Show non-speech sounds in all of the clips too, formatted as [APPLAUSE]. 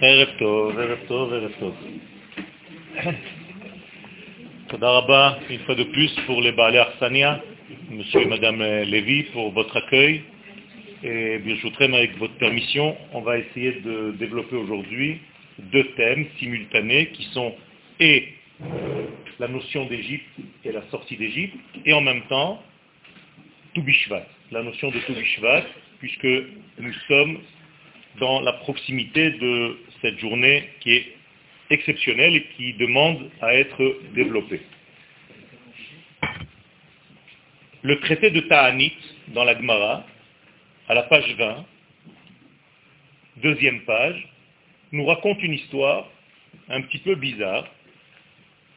ערב טוב, ערב טוב, ערב טוב. תודה רבה une fois de plus pour les Baalei Arsania, monsieur et madame Lévy, pour votre accueil. Et bien avec votre permission, on va essayer de développer aujourd'hui deux thèmes simultanés qui sont et la notion d'Égypte et la sortie d'Égypte, et en même temps Toubishvat, la notion de Toubishvat, puisque nous sommes dans la proximité de cette journée qui est exceptionnelle et qui demande à être développée. Le traité de Ta'anit dans la Gemara, à la page 20, deuxième page, nous raconte une histoire un petit peu bizarre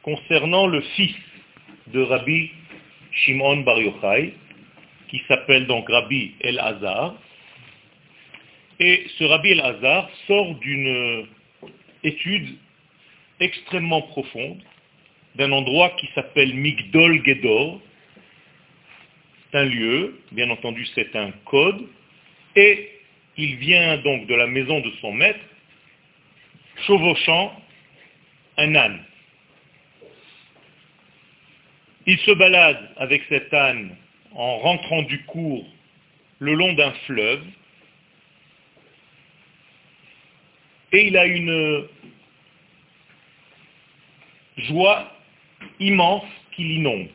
concernant le fils de Rabbi Shimon Bar Yochai, qui s'appelle donc Rabbi El-Hazar. Et ce Rabbi El-Hazar sort d'une étude extrêmement profonde d'un endroit qui s'appelle Migdol Gedor. C'est un lieu, bien entendu c'est un code, et il vient donc de la maison de son maître, chevauchant un âne. Il se balade avec cet âne en rentrant du cours le long d'un fleuve, et il a une joie immense qui l'inonde.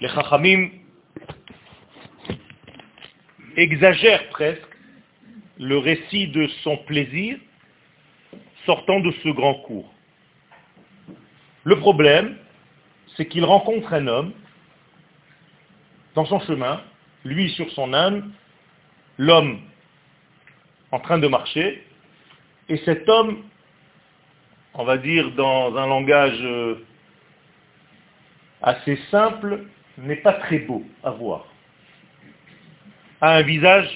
Les Chachamim exagèrent presque le récit de son plaisir sortant de ce grand cours. Le problème, c'est qu'il rencontre un homme dans son chemin, lui sur son âne, l'homme en train de marcher, et cet homme, on va dire dans un langage euh, assez simple, n'est pas très beau à voir. A un visage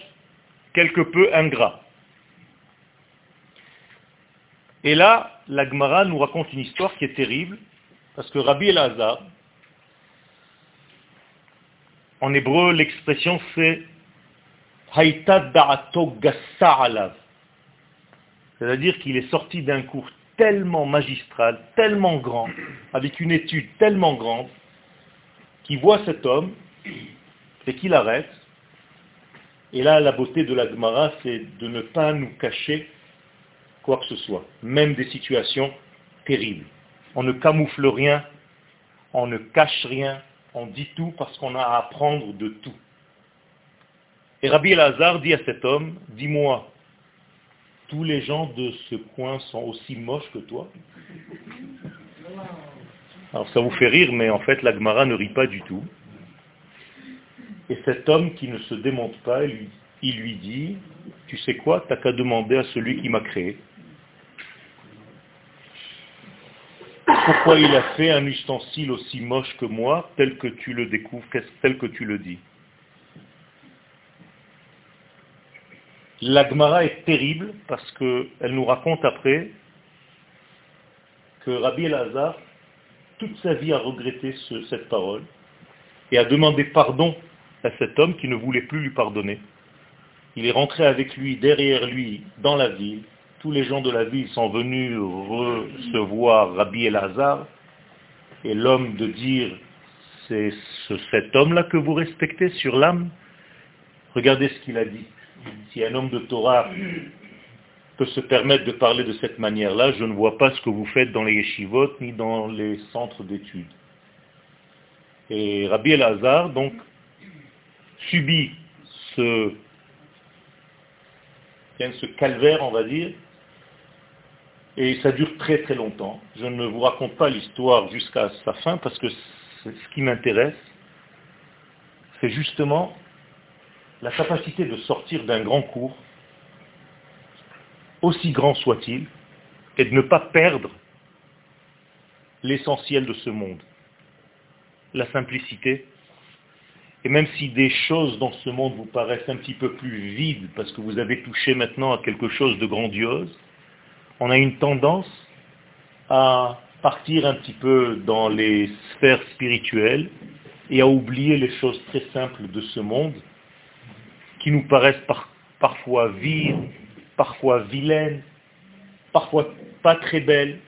quelque peu ingrat. Et là, la Gemara nous raconte une histoire qui est terrible, parce que Rabbi Elazar, en hébreu, l'expression c'est c'est-à-dire qu'il est sorti d'un cours tellement magistral, tellement grand, avec une étude tellement grande, qu'il voit cet homme et qu'il arrête. Et là, la beauté de la Gemara, c'est de ne pas nous cacher quoi que ce soit, même des situations terribles. On ne camoufle rien, on ne cache rien, on dit tout parce qu'on a à apprendre de tout. Et Rabbi Elazar dit à cet homme, dis-moi, tous les gens de ce coin sont aussi moches que toi? Alors ça vous fait rire, mais en fait l'Agmara ne rit pas du tout. Et cet homme qui ne se démonte pas, il lui dit, tu sais quoi, t'as qu'à demander à celui qui m'a créé. Pourquoi il a fait un ustensile aussi moche que moi, tel que tu le découvres, tel que tu le dis? L'Agmara est terrible parce qu'elle nous raconte après que Rabbi Elazar, toute sa vie, a regretté cette parole et a demandé pardon à cet homme qui ne voulait plus lui pardonner. Il est rentré avec lui, derrière lui, dans la ville, tous les gens de la ville sont venus recevoir Rabbi Elazar, et l'homme de dire, c'est cet homme-là que vous respectez sur l'âme Regardez ce qu'il a dit. Si un homme de Torah peut se permettre de parler de cette manière-là, je ne vois pas ce que vous faites dans les yeshivot ni dans les centres d'études. Et Rabbi Elazar, donc, subit ce, ce calvaire, on va dire, et ça dure très très longtemps. Je ne vous raconte pas l'histoire jusqu'à sa fin parce que ce qui m'intéresse, c'est justement la capacité de sortir d'un grand cours, aussi grand soit-il, et de ne pas perdre l'essentiel de ce monde, la simplicité. Et même si des choses dans ce monde vous paraissent un petit peu plus vides parce que vous avez touché maintenant à quelque chose de grandiose, on a une tendance à partir un petit peu dans les sphères spirituelles et à oublier les choses très simples de ce monde qui nous paraissent parfois parfois vide, parfois vilaine, parfois pas très belle.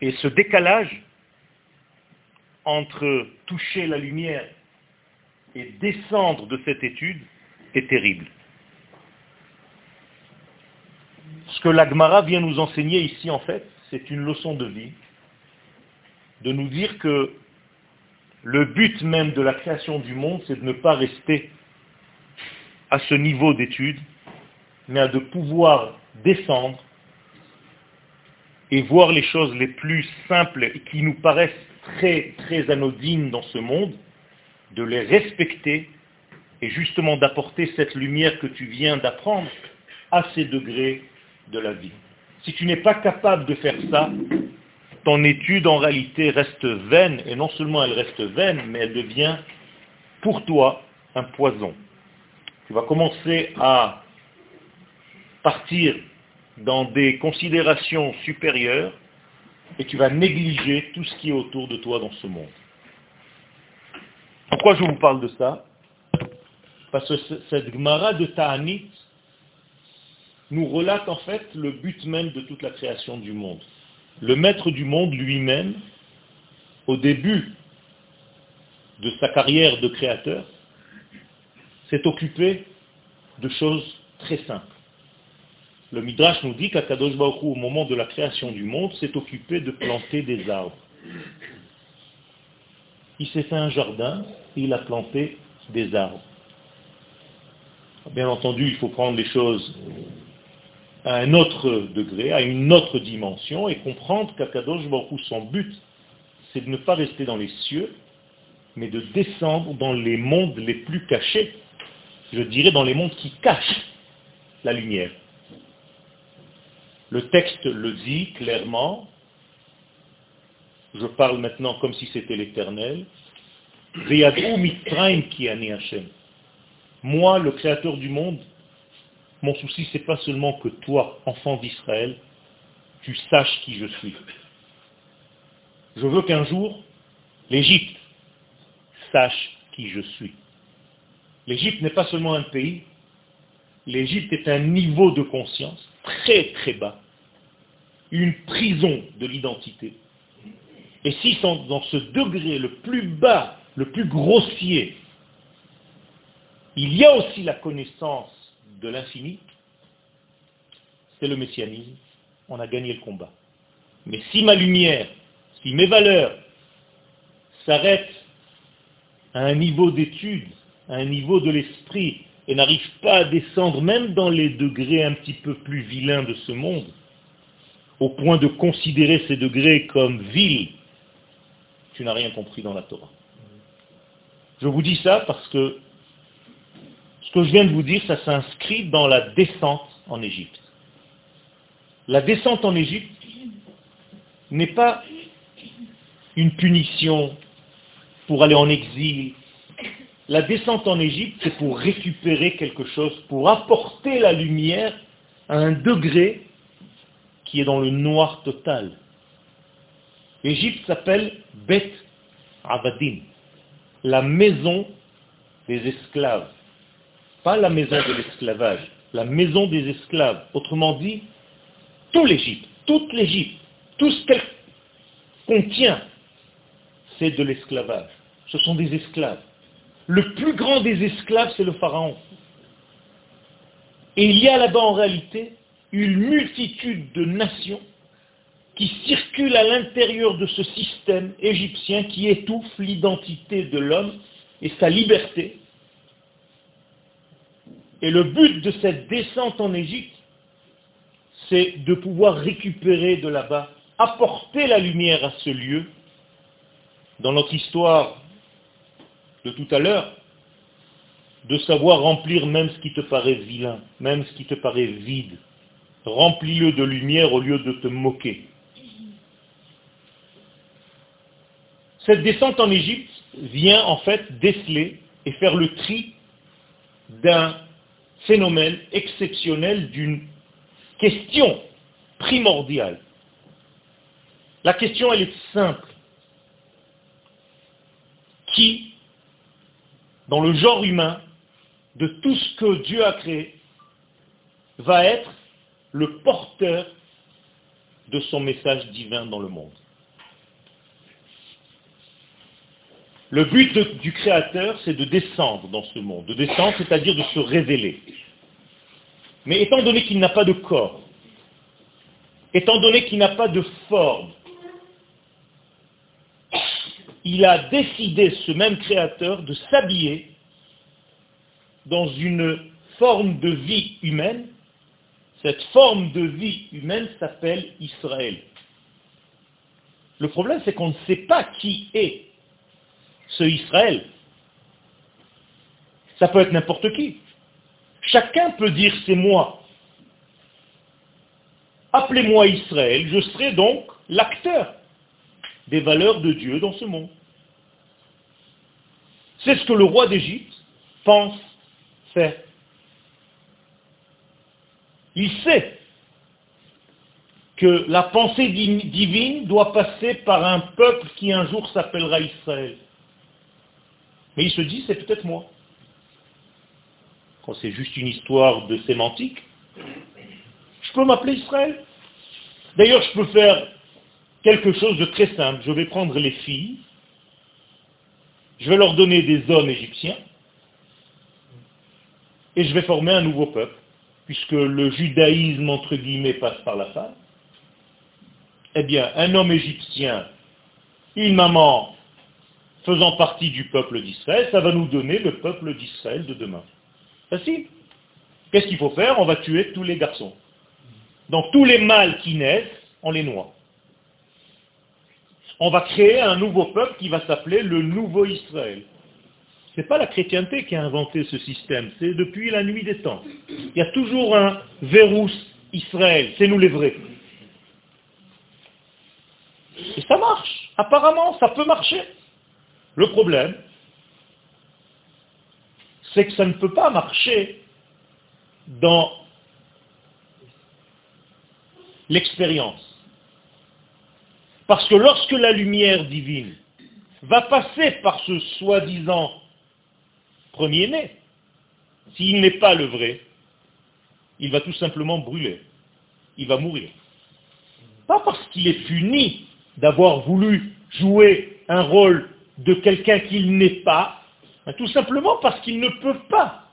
Et ce décalage entre toucher la lumière et descendre de cette étude est terrible. Ce que l'Agmara vient nous enseigner ici, en fait, c'est une leçon de vie, de nous dire que le but même de la création du monde, c'est de ne pas rester à ce niveau d'étude, mais à de pouvoir descendre et voir les choses les plus simples et qui nous paraissent très, très anodines dans ce monde, de les respecter et justement d'apporter cette lumière que tu viens d'apprendre à ces degrés de la vie. Si tu n'es pas capable de faire ça, ton étude en réalité reste vaine, et non seulement elle reste vaine, mais elle devient pour toi un poison. Tu vas commencer à partir dans des considérations supérieures et tu vas négliger tout ce qui est autour de toi dans ce monde. Pourquoi je vous parle de ça? Parce que cette Gemara de Ta'anit nous relate en fait le but même de toute la création du monde. Le maître du monde lui-même, au début de sa carrière de créateur, s'est occupé de choses très simples. Le Midrash nous dit qu'Akadosh Baruch au moment de la création du monde, s'est occupé de planter des arbres. Il s'est fait un jardin et il a planté des arbres. Bien entendu, il faut prendre les choses à un autre degré, à une autre dimension, et comprendre qu'Akadosh Baruch son but, c'est de ne pas rester dans les cieux, mais de descendre dans les mondes les plus cachés, je dirais dans les mondes qui cachent la lumière. Le texte le dit clairement, je parle maintenant comme si c'était l'éternel, moi, le créateur du monde, mon souci, c'est pas seulement que toi, enfant d'Israël, tu saches qui je suis. Je veux qu'un jour, l'Égypte sache qui je suis. L'Égypte n'est pas seulement un pays, l'Égypte est un niveau de conscience très très bas, une prison de l'identité. Et si dans ce degré le plus bas, le plus grossier, il y a aussi la connaissance de l'infini, c'est le messianisme, on a gagné le combat. Mais si ma lumière, si mes valeurs s'arrêtent à un niveau d'étude, à un niveau de l'esprit, et n'arrivent pas à descendre même dans les degrés un petit peu plus vilains de ce monde, au point de considérer ces degrés comme vils, tu n'as rien compris dans la Torah. Je vous dis ça parce que ce que je viens de vous dire, ça s'inscrit dans la descente en Égypte. La descente en Égypte n'est pas une punition pour aller en exil. La descente en Égypte, c'est pour récupérer quelque chose, pour apporter la lumière à un degré qui est dans le noir total. L'Égypte s'appelle Bet Abadim, la maison des esclaves pas la maison de l'esclavage, la maison des esclaves. Autrement dit, tout l'Égypte, toute l'Égypte, tout ce qu'elle contient, c'est de l'esclavage. Ce sont des esclaves. Le plus grand des esclaves, c'est le pharaon. Et il y a là-bas en réalité une multitude de nations qui circulent à l'intérieur de ce système égyptien qui étouffe l'identité de l'homme et sa liberté et le but de cette descente en Égypte, c'est de pouvoir récupérer de là-bas, apporter la lumière à ce lieu. Dans notre histoire de tout à l'heure, de savoir remplir même ce qui te paraît vilain, même ce qui te paraît vide. Remplis-le de lumière au lieu de te moquer. Cette descente en Égypte vient en fait déceler et faire le tri d'un phénomène exceptionnel d'une question primordiale. La question, elle est simple. Qui, dans le genre humain, de tout ce que Dieu a créé va être le porteur de son message divin dans le monde. Le but du Créateur, c'est de descendre dans ce monde. De descendre, c'est-à-dire de se révéler. Mais étant donné qu'il n'a pas de corps, étant donné qu'il n'a pas de forme, il a décidé, ce même Créateur, de s'habiller dans une forme de vie humaine. Cette forme de vie humaine s'appelle Israël. Le problème, c'est qu'on ne sait pas qui est ce Israël. Ça peut être n'importe qui. Chacun peut dire c'est moi. Appelez-moi Israël, je serai donc l'acteur des valeurs de Dieu dans ce monde. C'est ce que le roi d'Égypte pense faire. Il sait que la pensée divine doit passer par un peuple qui un jour s'appellera Israël. Mais il se dit, c'est peut-être moi. Quand c'est juste une histoire de sémantique, je peux m'appeler Israël. D'ailleurs, je peux faire quelque chose de très simple. Je vais prendre les filles, je vais leur donner des hommes égyptiens, et je vais former un nouveau peuple, puisque le judaïsme, entre guillemets, passe par la femme. Eh bien, un homme égyptien, une maman faisant partie du peuple d'Israël, ça va nous donner le peuple d'Israël de demain. Facile. Qu'est-ce qu'il faut faire? On va tuer tous les garçons. Donc tous les mâles qui naissent, on les noie. On va créer un nouveau peuple qui va s'appeler le nouveau Israël. Ce n'est pas la chrétienté qui a inventé ce système, c'est depuis la nuit des temps. Il y a toujours un verrous Israël, c'est nous les vrais. Et ça marche. Apparemment, ça peut marcher. Le problème, c'est que ça ne peut pas marcher dans l'expérience. Parce que lorsque la lumière divine va passer par ce soi-disant premier-né, s'il n'est pas le vrai, il va tout simplement brûler. Il va mourir. Pas parce qu'il est puni d'avoir voulu jouer un rôle de quelqu'un qu'il n'est pas, tout simplement parce qu'il ne peut pas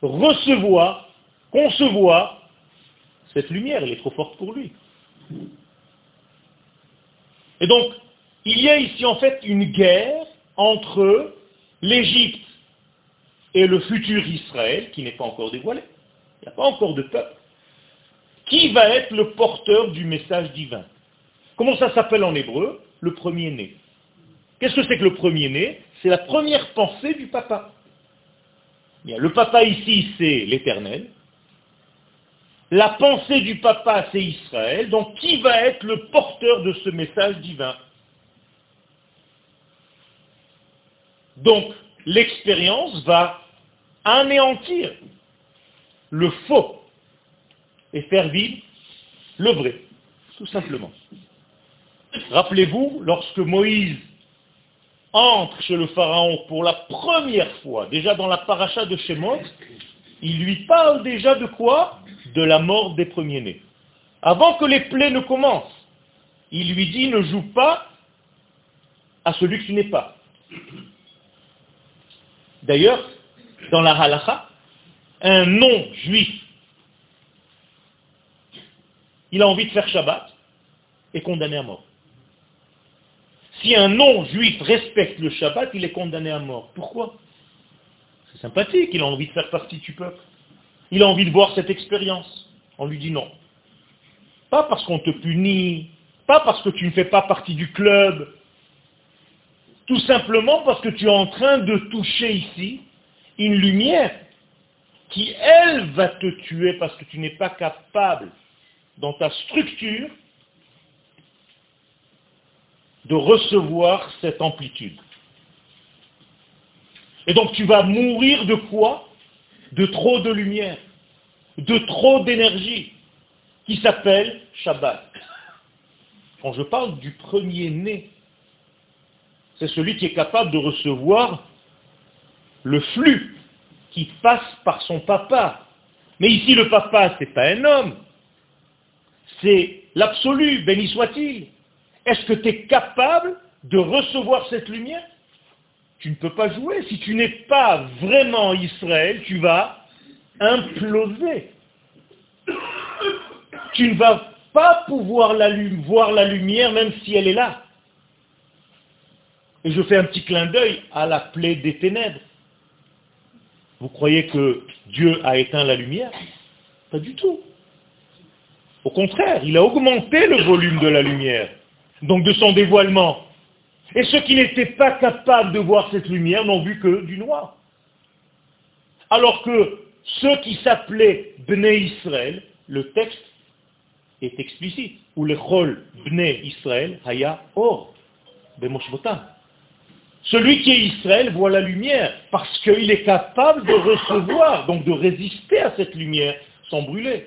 recevoir, concevoir cette lumière, elle est trop forte pour lui. Et donc, il y a ici en fait une guerre entre l'Égypte et le futur Israël, qui n'est pas encore dévoilé. Il n'y a pas encore de peuple. Qui va être le porteur du message divin? Comment ça s'appelle en hébreu? Le premier-né. Qu'est-ce que c'est que le premier-né? C'est la première pensée du papa. Le papa ici, c'est l'éternel. La pensée du papa, c'est Israël. Donc, qui va être le porteur de ce message divin Donc, l'expérience va anéantir le faux et faire vivre le vrai, tout simplement. Rappelez-vous, lorsque Moïse entre chez le Pharaon pour la première fois, déjà dans la paracha de Shemot, il lui parle déjà de quoi? De la mort des premiers-nés. Avant que les plaies ne commencent, il lui dit ne joue pas à celui que tu n'es pas. D'ailleurs, dans la halacha, un non-juif, il a envie de faire Shabbat, est condamné à mort. Si un non-juif respecte le Shabbat, il est condamné à mort. Pourquoi? C'est sympathique, il a envie de faire partie du peuple. Il a envie de voir cette expérience. On lui dit non. Pas parce qu'on te punit, pas parce que tu ne fais pas partie du club, tout simplement parce que tu es en train de toucher ici une lumière qui, elle, va te tuer parce que tu n'es pas capable, dans ta structure, de recevoir cette amplitude. Et donc tu vas mourir de quoi? De trop de lumière, de trop d'énergie, qui s'appelle Shabbat. Quand je parle du premier-né, c'est celui qui est capable de recevoir le flux qui passe par son papa. Mais ici, le papa, ce n'est pas un homme. C'est l'absolu, béni soit-il. Est-ce que tu es capable de recevoir cette lumière? Tu ne peux pas jouer. Si tu n'es pas vraiment Israël, tu vas imploser. Tu ne vas pas pouvoir voir la lumière même si elle est là. Et je fais un petit clin d'œil à la plaie des ténèbres. Vous croyez que Dieu a éteint la lumière? Pas du tout. Au contraire, il a augmenté le volume de la lumière, donc de son dévoilement. Et ceux qui n'étaient pas capables de voir cette lumière n'ont vu que du noir. Alors que ceux qui s'appelaient Bnei Israël, le texte est explicite. Ou le Chol Bnei Israël, Haya Or, Bemoshvotam. Celui qui est Israël voit la lumière parce qu'il est capable de recevoir, donc de résister à cette lumière sans brûler.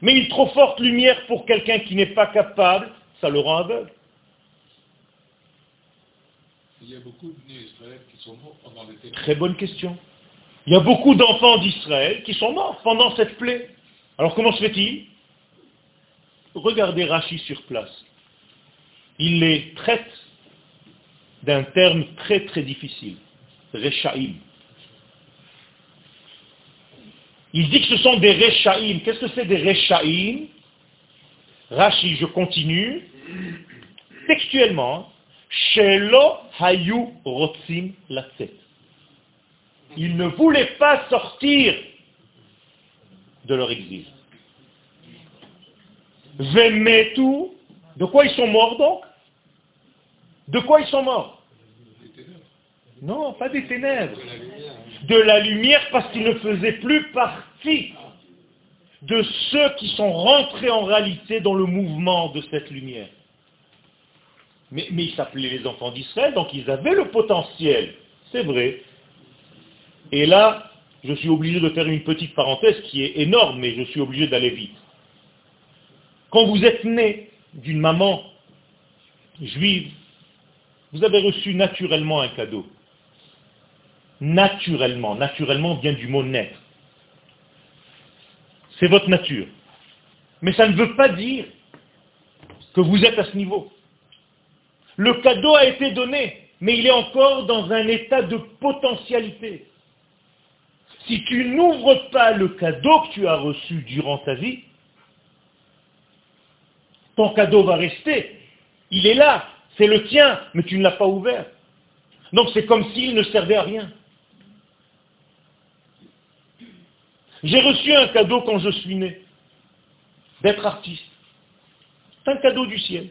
Mais une trop forte lumière pour quelqu'un qui n'est pas capable, ça le rend aveugle. Y a beaucoup d'Israël qui sont morts pendant l'été. Très bonne question. Il y a beaucoup d'enfants d'Israël qui sont morts pendant cette plaie. Alors comment se fait-il? Regardez Rachi sur place. Il les traite d'un terme très très difficile, Rechaim. Il dit que ce sont des Rechaim. Qu'est-ce que c'est des Rechaim Rashi, je continue. Textuellement, Ils ne voulaient pas sortir de leur exil. Vemetu, de quoi ils sont morts donc? De quoi ils sont morts? Non, pas des ténèbres. De la lumière parce qu'ils ne faisaient plus partie de ceux qui sont rentrés en réalité dans le mouvement de cette lumière. Mais, ils s'appelaient les enfants d'Israël, donc ils avaient le potentiel. C'est vrai. Et là, je suis obligé de faire une petite parenthèse qui est énorme, mais je suis obligé d'aller vite. Quand vous êtes né d'une maman juive, vous avez reçu naturellement un cadeau. Naturellement. Naturellement vient du mot naître. C'est votre nature. Mais ça ne veut pas dire que vous êtes à ce niveau. Le cadeau a été donné, mais il est encore dans un état de potentialité. Si tu n'ouvres pas le cadeau que tu as reçu durant ta vie, ton cadeau va rester. Il est là, c'est le tien, mais tu ne l'as pas ouvert. Donc c'est comme s'il ne servait à rien. J'ai reçu un cadeau quand je suis né, d'être artiste. C'est un cadeau du ciel.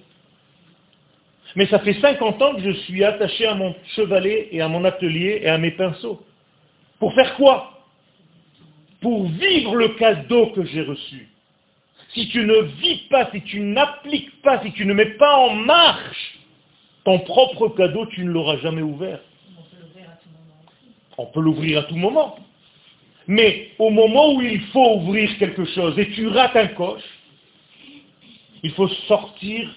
Mais ça fait 50 ans que je suis attaché à mon chevalet et à mon atelier et à mes pinceaux. Pour faire quoi? Pour vivre le cadeau que j'ai reçu. Si tu ne vis pas, si tu n'appliques pas, si tu ne mets pas en marche ton propre cadeau, tu ne l'auras jamais ouvert. On peut l'ouvrir à tout moment. Mais au moment où il faut ouvrir quelque chose et tu rates un coche, il faut sortir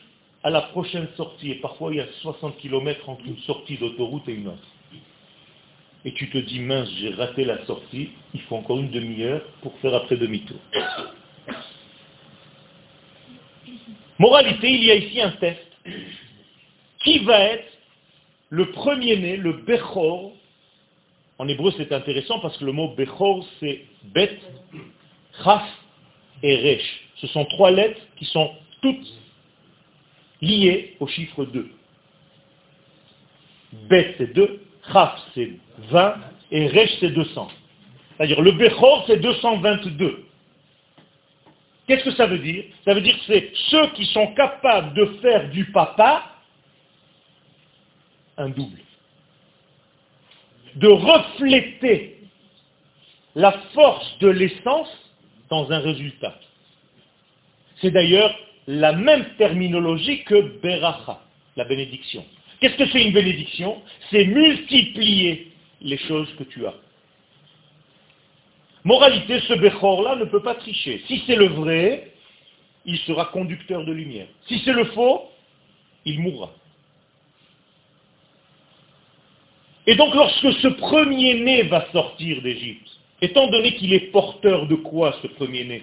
à la prochaine sortie. Et parfois, il y a 60 km entre une sortie d'autoroute et une autre. Et tu te dis, mince, j'ai raté la sortie, il faut encore une demi-heure pour faire après demi-tour. Moralité, il y a ici un test qui va être le premier-né, le Bechor? En hébreu, c'est intéressant parce que le mot Bechor, c'est Bet, Chaf et Resh. Ce sont trois lettres qui sont toutes liées au chiffre 2. Bet, c'est 2, Chaf, c'est 20, et Resh, c'est 200. C'est-à-dire, le Bechor, c'est 222. Qu'est-ce que ça veut dire? Ça veut dire que c'est ceux qui sont capables de faire du papa un double. De refléter la force de l'essence dans un résultat. C'est d'ailleurs la même terminologie que Beracha, la bénédiction. Qu'est-ce que c'est une bénédiction? C'est multiplier les choses que tu as. Moralité, ce Bechor-là ne peut pas tricher. Si c'est le vrai, il sera conducteur de lumière. Si c'est le faux, il mourra. Et donc lorsque ce premier-né va sortir d'Égypte, étant donné qu'il est porteur de quoi ce premier-né?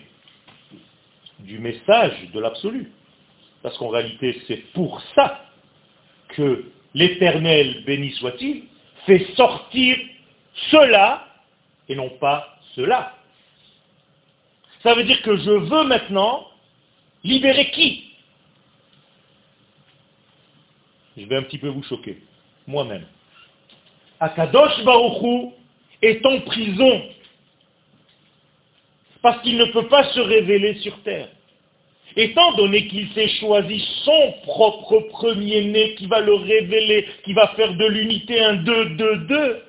Du message de l'absolu. Parce qu'en réalité, c'est pour ça que l'Éternel, béni soit-il, fait sortir cela et non pas cela. Ça veut dire que je veux maintenant libérer qui? Je vais un petit peu vous choquer, moi-même. Akadosh Baruchou est en prison parce qu'il ne peut pas se révéler sur terre. Étant donné qu'il s'est choisi son propre premier-né qui va le révéler, qui va faire de l'unité un 2, 2, 2,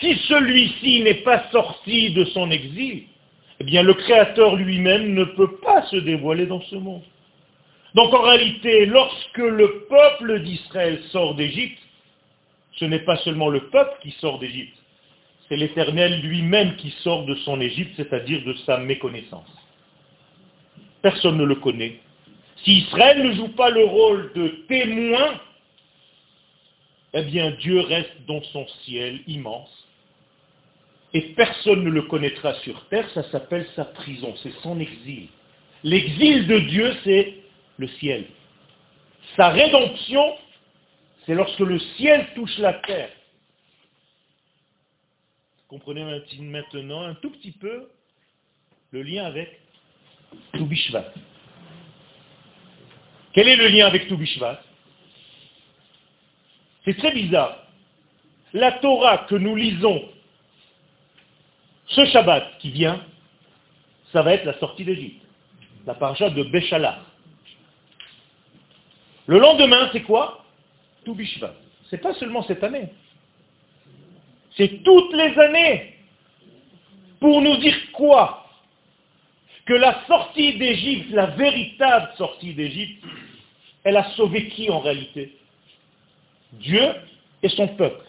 si celui-ci n'est pas sorti de son exil, eh bien le Créateur lui-même ne peut pas se dévoiler dans ce monde. Donc en réalité, lorsque le peuple d'Israël sort d'Égypte, ce n'est pas seulement le peuple qui sort d'Égypte, c'est l'Éternel lui-même qui sort de son Égypte, c'est-à-dire de sa méconnaissance. Personne ne le connaît. Si Israël ne joue pas le rôle de témoin, eh bien Dieu reste dans son ciel immense. Et personne ne le connaîtra sur terre, ça s'appelle sa prison, c'est son exil. L'exil de Dieu, c'est le ciel. Sa rédemption, c'est lorsque le ciel touche la terre. Comprenez maintenant un tout petit peu le lien avec Toubishvat. Quel est le lien avec Toubishvat? C'est très bizarre. La Torah que nous lisons ce Shabbat qui vient, ça va être la sortie d'Égypte, la paracha de Béchalah. Le lendemain, c'est quoi? Ce n'est pas seulement cette année. C'est toutes les années. Pour nous dire quoi Que la sortie d'Égypte, la véritable sortie d'Égypte, elle a sauvé qui en réalité? Dieu et son peuple.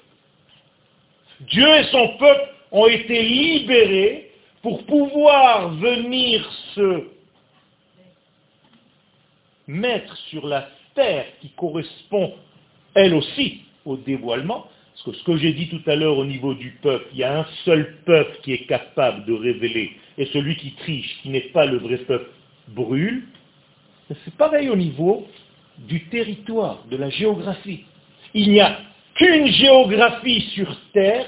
Dieu et son peuple ont été libérés pour pouvoir venir se mettre sur la terre qui correspond, elle aussi, au dévoilement. Parce que ce que j'ai dit tout à l'heure au niveau du peuple, il y a un seul peuple qui est capable de révéler, et celui qui triche, qui n'est pas le vrai peuple, brûle. C'est pareil au niveau du territoire, de la géographie. Il n'y a qu'une géographie sur terre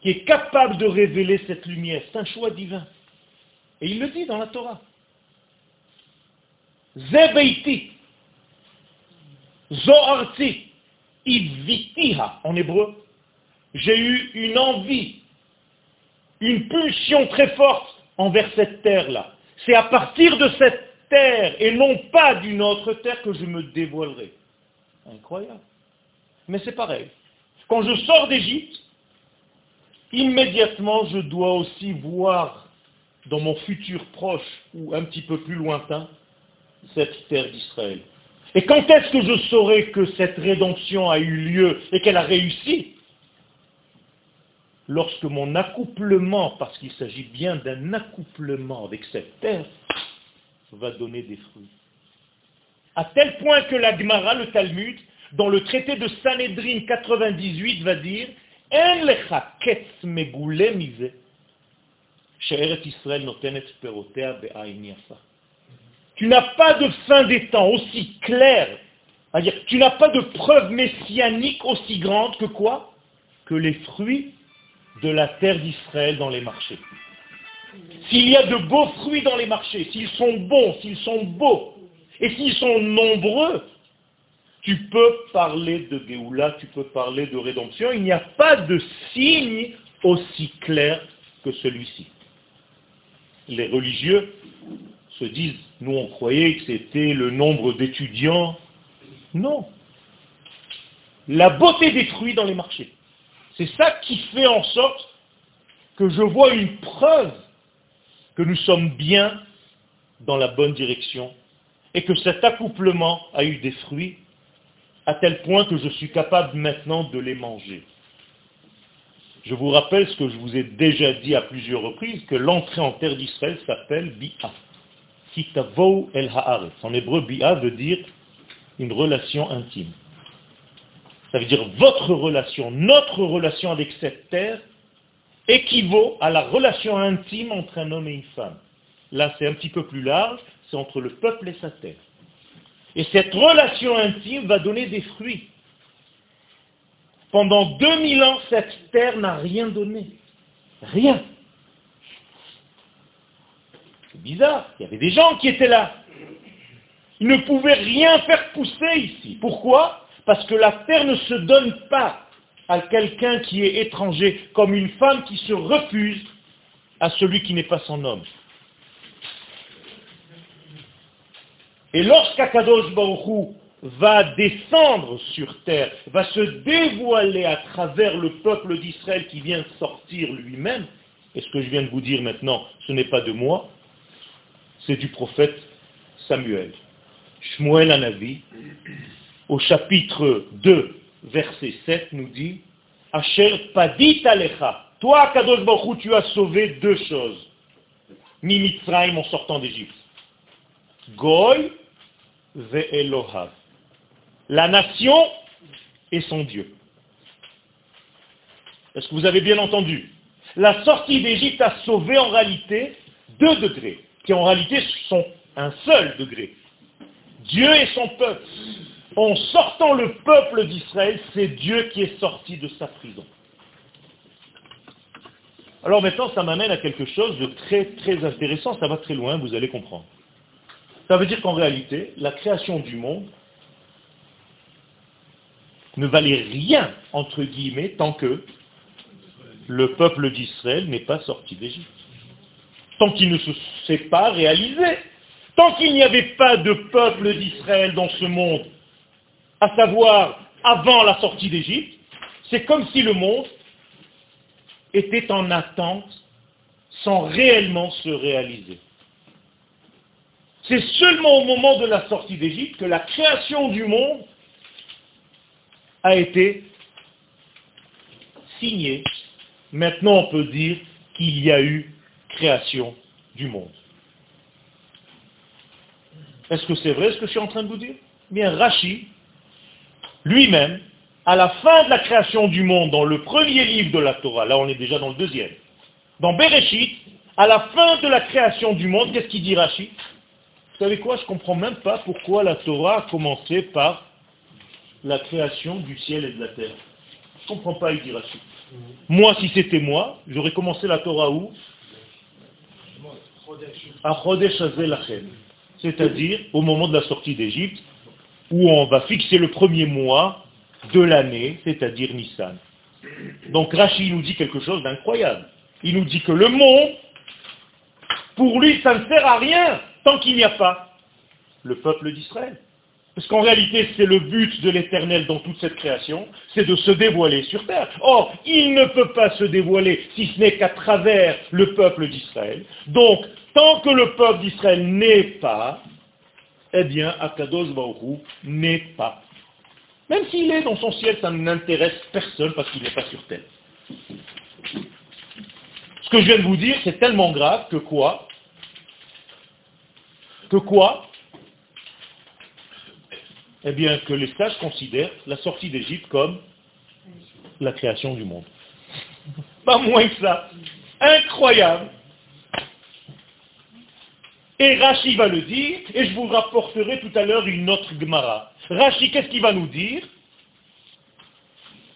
qui est capable de révéler cette lumière. C'est un choix divin. Et il le dit dans la Torah. Zebeiti, Zoharti, Ivitiha, en hébreu. J'ai eu une envie, une pulsion très forte envers cette terre-là. C'est à partir de cette terre et non pas d'une autre terre que je me dévoilerai. Incroyable. Mais c'est pareil. Quand je sors d'Égypte, immédiatement je dois aussi voir dans mon futur proche ou un petit peu plus lointain cette terre d'Israël. Et quand est-ce que je saurai que cette rédemption a eu lieu et qu'elle a réussi? Lorsque mon accouplement, parce qu'il s'agit bien d'un accouplement avec cette terre, va donner des fruits. À tel point que la Gemara, le Talmud, dans le traité de Sanhedrin 98, va dire tu n'as pas de fin des temps aussi claire, c'est-à-dire tu n'as pas de preuve messianique aussi grande que quoi? Que les fruits de la terre d'Israël dans les marchés. S'il y a de beaux fruits dans les marchés, s'ils sont bons, s'ils sont beaux, et s'ils sont nombreux, tu peux parler de Géoula, tu peux parler de rédemption. Il n'y a pas de signe aussi clair que celui-ci. Les religieux se disent, nous on croyait que c'était le nombre d'étudiants. Non. La beauté des fruits dans les marchés. C'est ça qui fait en sorte que je vois une preuve que nous sommes bien dans la bonne direction et que cet accouplement a eu des fruits à tel point que je suis capable maintenant de les manger. Je vous rappelle ce que je vous ai déjà dit à plusieurs reprises, que l'entrée en terre d'Israël s'appelle Bi'a. Kitavou el Haaretz. En hébreu, Bi'a veut dire une relation intime. Ça veut dire votre relation, notre relation avec cette terre équivaut à la relation intime entre un homme et une femme. Là, c'est un petit peu plus large, c'est entre le peuple et sa terre. Et cette relation intime va donner des fruits. Pendant 2000 ans, cette terre n'a rien donné. Rien. C'est il y avait des gens qui étaient là. Ils ne pouvaient rien faire pousser ici. Pourquoi? Parce que la terre ne se donne pas à quelqu'un qui est étranger, comme une femme qui se refuse à celui qui n'est pas son homme. Et lorsqu'Akadosh Baruchou va descendre sur terre, va se dévoiler à travers le peuple d'Israël qui vient sortir lui-même, et ce que je viens de vous dire maintenant, ce n'est pas de moi, c'est du prophète Samuel. Shmuel Anavi, au chapitre 2, verset 7, nous dit, Asher padit alecha, toi, Kadosh Baruch tu as sauvé deux choses. Mi en sortant d'Égypte. Goy ve'elohav. La nation et son Dieu. Est-ce que vous avez bien entendu? La sortie d'Égypte a sauvé en réalité deux degrés, qui en réalité sont un seul degré. Dieu et son peuple. En sortant le peuple d'Israël, c'est Dieu qui est sorti de sa prison. Alors maintenant, ça m'amène à quelque chose de très très intéressant, ça va très loin, vous allez comprendre. Ça veut dire qu'en réalité, la création du monde ne valait rien, entre guillemets, tant que le peuple d'Israël n'est pas sorti d'Égypte. Tant qu'il ne se s'est pas réalisé. Tant qu'il n'y avait pas de peuple d'Israël dans ce monde, à savoir avant la sortie d'Égypte, c'est comme si le monde était en attente sans réellement se réaliser. C'est seulement au moment de la sortie d'Égypte que la création du monde a été signée. Maintenant, on peut dire qu'il y a eu création du monde. Est-ce que c'est vrai ce que je suis en train de vous dire? Bien, Rachi, lui-même, à la fin de la création du monde, dans le premier livre de la Torah, là on est déjà dans le deuxième, dans Bereshit, à la fin de la création du monde, qu'est-ce qu'il dit Rachi? Vous savez quoi? Je ne comprends même pas pourquoi la Torah a commencé par la création du ciel et de la terre. Je ne comprends pas, il dit Rachi. Moi, si c'était moi, j'aurais commencé la Torah où? C'est-à-dire au moment de la sortie d'Égypte, où on va fixer le premier mois de l'année, c'est-à-dire Nissan. Donc Rachid nous dit quelque chose d'incroyable. Il nous dit que le monde, pour lui, ça ne sert à rien tant qu'il n'y a pas le peuple d'Israël. Parce qu'en réalité, c'est le but de l'éternel dans toute cette création, c'est de se dévoiler sur terre. Or, il ne peut pas se dévoiler si ce n'est qu'à travers le peuple d'Israël. Donc, Tant que le peuple d'Israël n'est pas, eh bien, Akadosh Baruch n'est pas. Même s'il est dans son ciel, ça n'intéresse personne parce qu'il n'est pas sur terre. Ce que je viens de vous dire, c'est tellement grave que quoi? Que quoi? Eh bien, que les sages considèrent la sortie d'Égypte comme la création du monde. Pas moins que ça. Incroyable. Et Rashi va le dire, et je vous rapporterai tout à l'heure une autre Gemara. Rashi, qu'est-ce qu'il va nous dire?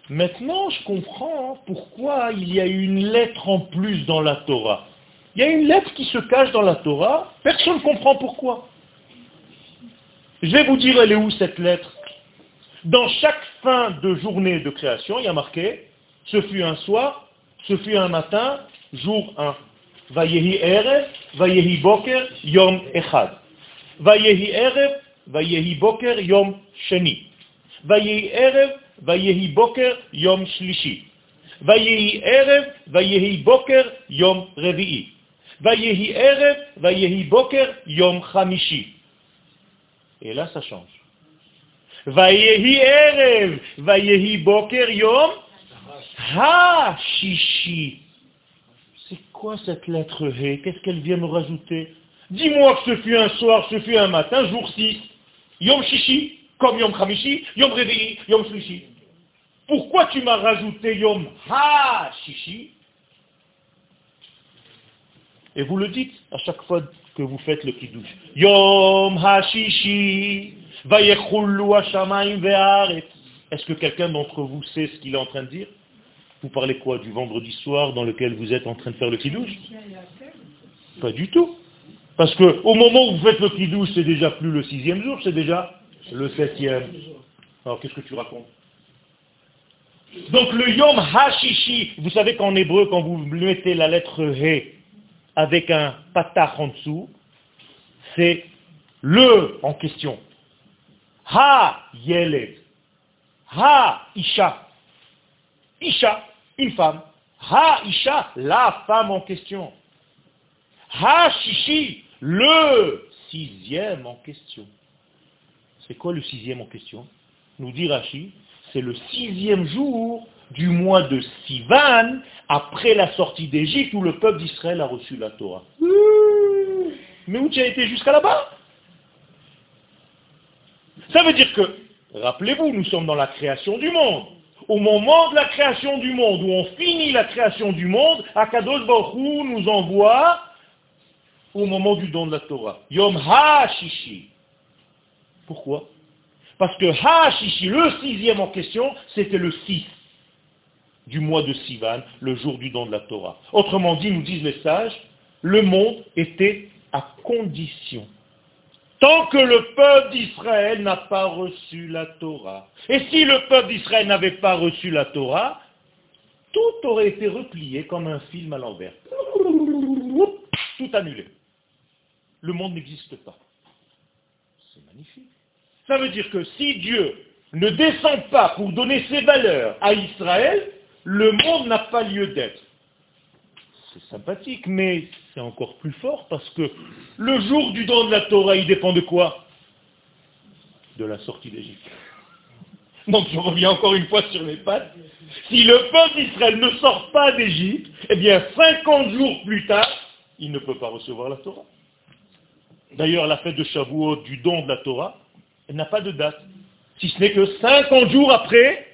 Maintenant, je comprends pourquoi il y a une lettre en plus dans la Torah. Il y a une lettre qui se cache dans la Torah, personne ne comprend pourquoi. Je vais vous dire, elle est où cette lettre? Dans chaque fin de journée de création, il y a marqué, ce fut un soir, ce fut un matin, jour 1. ויהי ערב, ויהי בוקר, יום אחד. ויהי ערב, ויהי בוקר, יום שני. ויהי ערב, ויהי בוקר, יום שלישי. ויהי ערב, ויהי בוקר, יום רביעי. ויהי ערב, ויהי בוקר, יום חמישי. Ça change. ויהי ערב, ויהי בוקר, יום השישי. C'est quoi cette lettre He Qu'est-ce qu'elle vient me rajouter? Dis-moi que ce fut un soir, ce fut un matin, jour 6. Yom Shishi, comme Yom Khamishi, Yom Revi, Yom Shlishi. Pourquoi tu m'as rajouté Yom Ha-Shishi? Et vous le dites à chaque fois que vous faites le kiddush. Yom Ha-Shishi Est-ce que quelqu'un d'entre vous sait ce qu'il est en train de dire? Vous parlez quoi Du vendredi soir dans lequel vous êtes en train de faire le kiddush Pas du tout. Parce que au moment où vous faites le kiddush, c'est déjà plus le sixième jour, c'est déjà le septième. Alors qu'est-ce que tu racontes? Donc le Yom Hashishi, vous savez qu'en hébreu, quand vous mettez la lettre He avec un patach en dessous, c'est le en question. Ha Yeled. Ha Isha. Isha, une femme. Ha Isha, la femme en question. Ha Shishi, le sixième en question. C'est quoi le sixième en question? Nous dit Rashi, c'est le sixième jour du mois de Sivan, après la sortie d'Égypte, où le peuple d'Israël a reçu la Torah. Mais où tu as été jusqu'à là-bas? Ça veut dire que, rappelez-vous, nous sommes dans la création du monde. Au moment de la création du monde, où on finit la création du monde, Akadosh Baruch nous envoie au moment du don de la Torah. Yom Ha-Shishi. Pourquoi? Parce que Ha-Shishi, le sixième en question, c'était le 6 du mois de Sivan, le jour du don de la Torah. Autrement dit, nous disent les sages, le monde était à condition. Tant que le peuple d'Israël n'a pas reçu la Torah. Et si le peuple d'Israël n'avait pas reçu la Torah, tout aurait été replié comme un film à l'envers. Tout annulé le monde n'existe pas. C'est magnifique. Ça veut dire que si Dieu ne descend pas pour donner ses valeurs à Israël, le monde n'a pas lieu d'être. C'est sympathique, mais encore plus fort parce que le jour du don de la Torah, il dépend de quoi? De la sortie d'Égypte. Donc je reviens encore une fois sur mes pattes. Si le peuple d'Israël ne sort pas d'Égypte, eh bien 50 jours plus tard, il ne peut pas recevoir la Torah. D'ailleurs, la fête de Shavuot du don de la Torah, elle n'a pas de date. Si ce n'est que 50 jours après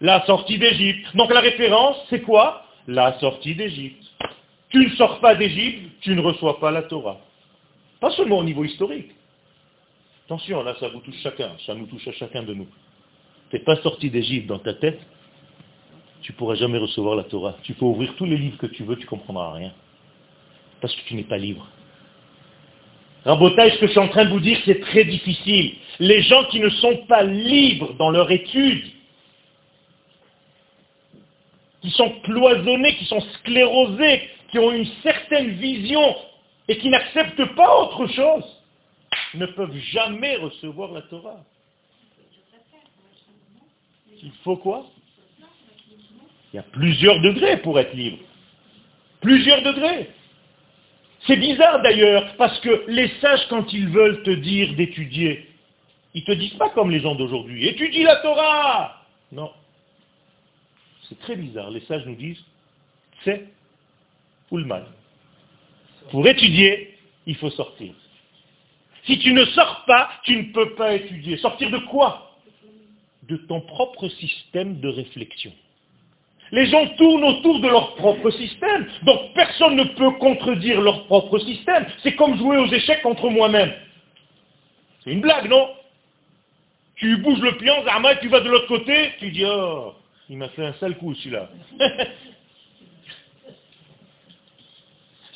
la sortie d'Égypte. Donc la référence, c'est quoi? La sortie d'Égypte. Tu ne sors pas d'Égypte, tu ne reçois pas la Torah. Pas seulement au niveau historique. Attention, là, ça vous touche chacun, ça nous touche à chacun de nous. Tu n'es pas sorti d'Égypte dans ta tête, tu ne pourras jamais recevoir la Torah. Tu peux ouvrir tous les livres que tu veux, tu ne comprendras rien. Parce que tu n'es pas libre. Rabotage, ce que je suis en train de vous dire, c'est très difficile. Les gens qui ne sont pas libres dans leur étude, qui sont cloisonnés, qui sont sclérosés, qui ont une certaine vision et qui n'acceptent pas autre chose, ne peuvent jamais recevoir la Torah. Il faut quoi? Il y a plusieurs degrés pour être libre. Plusieurs degrés. C'est bizarre d'ailleurs, parce que les sages, quand ils veulent te dire d'étudier, ils ne te disent pas comme les gens d'aujourd'hui, étudie la Torah Non. C'est très bizarre. Les sages nous disent, c'est mal. Pour étudier, il faut sortir. Si tu ne sors pas, tu ne peux pas étudier. Sortir de quoi? De ton propre système de réflexion. Les gens tournent autour de leur propre système. Donc personne ne peut contredire leur propre système. C'est comme jouer aux échecs contre moi-même. C'est une blague, non? Tu bouges le pion, Zama, tu vas de l'autre côté, tu dis, oh, il m'a fait un sale coup celui-là. [LAUGHS]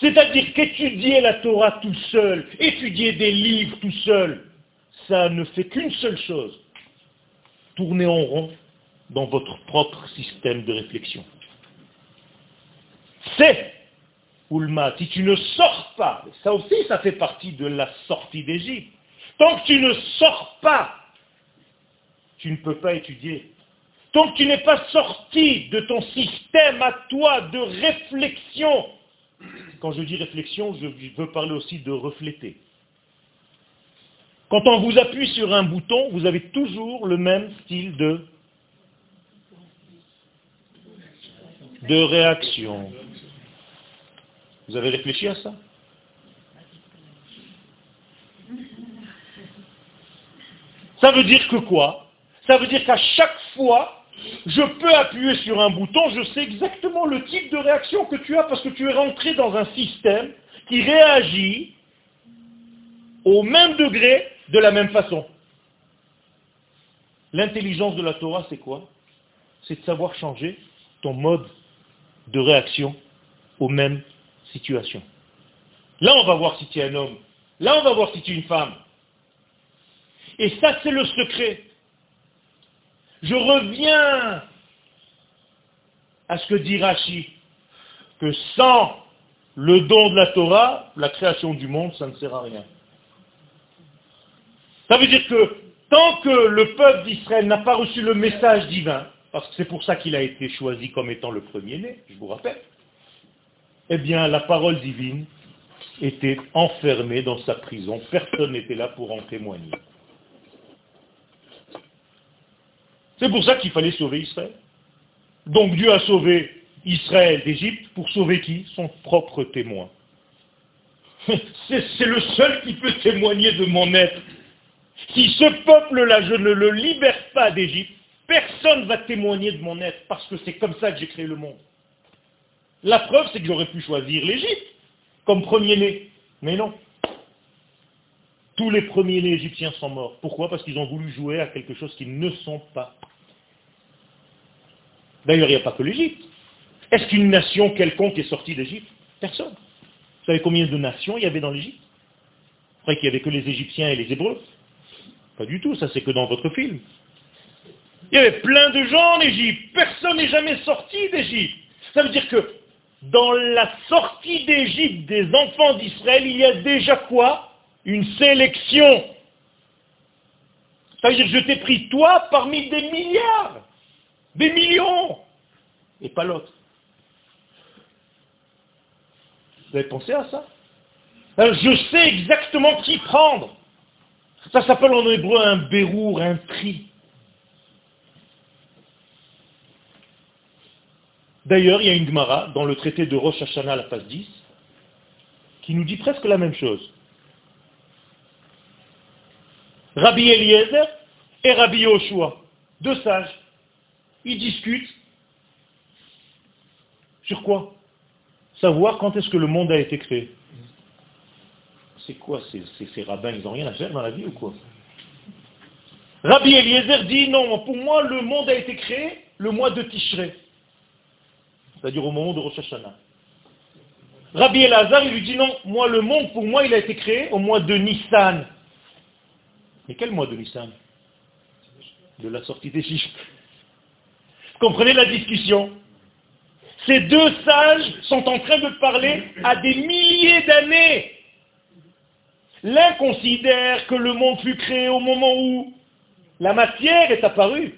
C'est-à-dire qu'étudier la Torah tout seul, étudier des livres tout seul, ça ne fait qu'une seule chose, tourner en rond dans votre propre système de réflexion. C'est Oulma, si tu ne sors pas, ça aussi ça fait partie de la sortie d'Égypte. Tant que tu ne sors pas, tu ne peux pas étudier. Tant que tu n'es pas sorti de ton système à toi de réflexion, quand je dis réflexion, je veux parler aussi de refléter. Quand on vous appuie sur un bouton, vous avez toujours le même style de de réaction. Vous avez réfléchi à ça? Ça veut dire que quoi? Ça veut dire qu'à chaque fois Je peux appuyer sur un bouton, je sais exactement le type de réaction que tu as parce que tu es rentré dans un système qui réagit au même degré de la même façon. L'intelligence de la Torah, c'est quoi? C'est de savoir changer ton mode de réaction aux mêmes situations. Là, on va voir si tu es un homme. Là, on va voir si tu es une femme. Et ça, c'est le secret. Je reviens à ce que dit Rashi, que sans le don de la Torah, la création du monde, ça ne sert à rien. Ça veut dire que tant que le peuple d'Israël n'a pas reçu le message divin, parce que c'est pour ça qu'il a été choisi comme étant le premier-né, je vous rappelle, eh bien la parole divine était enfermée dans sa prison. Personne n'était là pour en témoigner. C'est pour ça qu'il fallait sauver Israël. Donc Dieu a sauvé Israël d'Égypte pour sauver qui? Son propre témoin. [LAUGHS] C'est le seul qui peut témoigner de mon être. Si ce peuple-là, je ne le libère pas d'Égypte, personne ne va témoigner de mon être, parce que c'est comme ça que j'ai créé le monde. La preuve, c'est que j'aurais pu choisir l'Égypte comme premier-né. Mais non. Tous les premiers-nés égyptiens sont morts. Pourquoi? Parce qu'ils ont voulu jouer à quelque chose qu'ils ne sont pas. D'ailleurs, il n'y a pas que l'Égypte. Est-ce qu'une nation quelconque est sortie d'Égypte? Personne. Vous savez combien de nations il y avait dans l'Égypte? Vous croyez qu'il n'y avait que les Égyptiens et les Hébreux? Pas du tout, ça c'est que dans votre film. Il y avait plein de gens en Égypte. Personne n'est jamais sorti d'Égypte. Ça veut dire que dans la sortie d'Égypte des enfants d'Israël, il y a déjà quoi? Une sélection. Ça veut dire je t'ai pris toi parmi des milliards. Des millions Et pas l'autre. Vous avez pensé à ça? Je sais exactement qui prendre. Ça s'appelle en hébreu un bérour, un tri. D'ailleurs, il y a une Gemara dans le traité de Rosh Hashanah, la page 10, qui nous dit presque la même chose. Rabbi Eliezer et Rabbi Yoshua, deux sages, ils discutent. Sur quoi? Savoir quand est-ce que le monde a été créé. C'est quoi ces, rabbins? Ils n'ont rien à faire dans la vie ou quoi? Rabbi Eliezer dit non, pour moi le monde a été créé le mois de Tishrei, c'est-à-dire au moment de Rosh Hashanah. Rabbi Elazar, il lui dit non, moi le monde pour moi il a été créé au mois de Nissan. Mais quel mois de Nissan? De la sortie d'Égypte. Comprenez la discussion? Ces deux sages sont en train de parler à des milliers d'années. L'un considère que le monde fut créé au moment où la matière est apparue.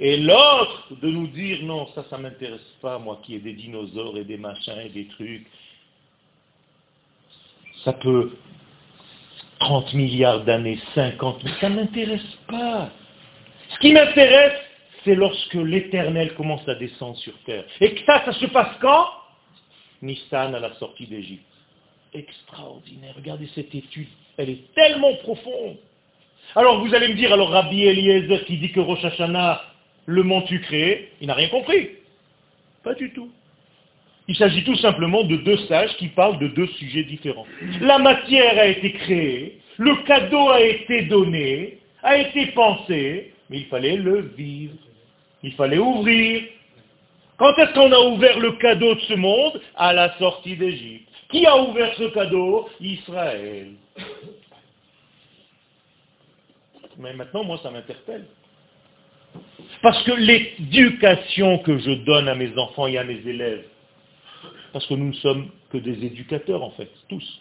Et l'autre de nous dire, non, ça, ça ne m'intéresse pas, moi qui ai des dinosaures et des machins et des trucs. Ça peut 30 milliards d'années, 50, mais ça ne m'intéresse pas. Ce qui m'intéresse, c'est lorsque l'éternel commence à descendre sur terre. Et que ça, ça se passe quand? Nissan à la sortie d'Égypte. Extraordinaire. Regardez cette étude. Elle est tellement profonde. Alors vous allez me dire, alors Rabbi Eliezer qui dit que Rosh Hashanah, le monde fut créé, il n'a rien compris. Pas du tout. Il s'agit tout simplement de deux sages qui parlent de deux sujets différents. La matière a été créée, le cadeau a été donné, a été pensé, mais il fallait le vivre. Il fallait ouvrir. Quand est-ce qu'on a ouvert le cadeau de ce monde? À la sortie d'Égypte. Qui a ouvert ce cadeau? Israël. Mais maintenant, moi, ça m'interpelle. Parce que l'éducation que je donne à mes enfants et à mes élèves, parce que nous ne sommes que des éducateurs en fait, tous.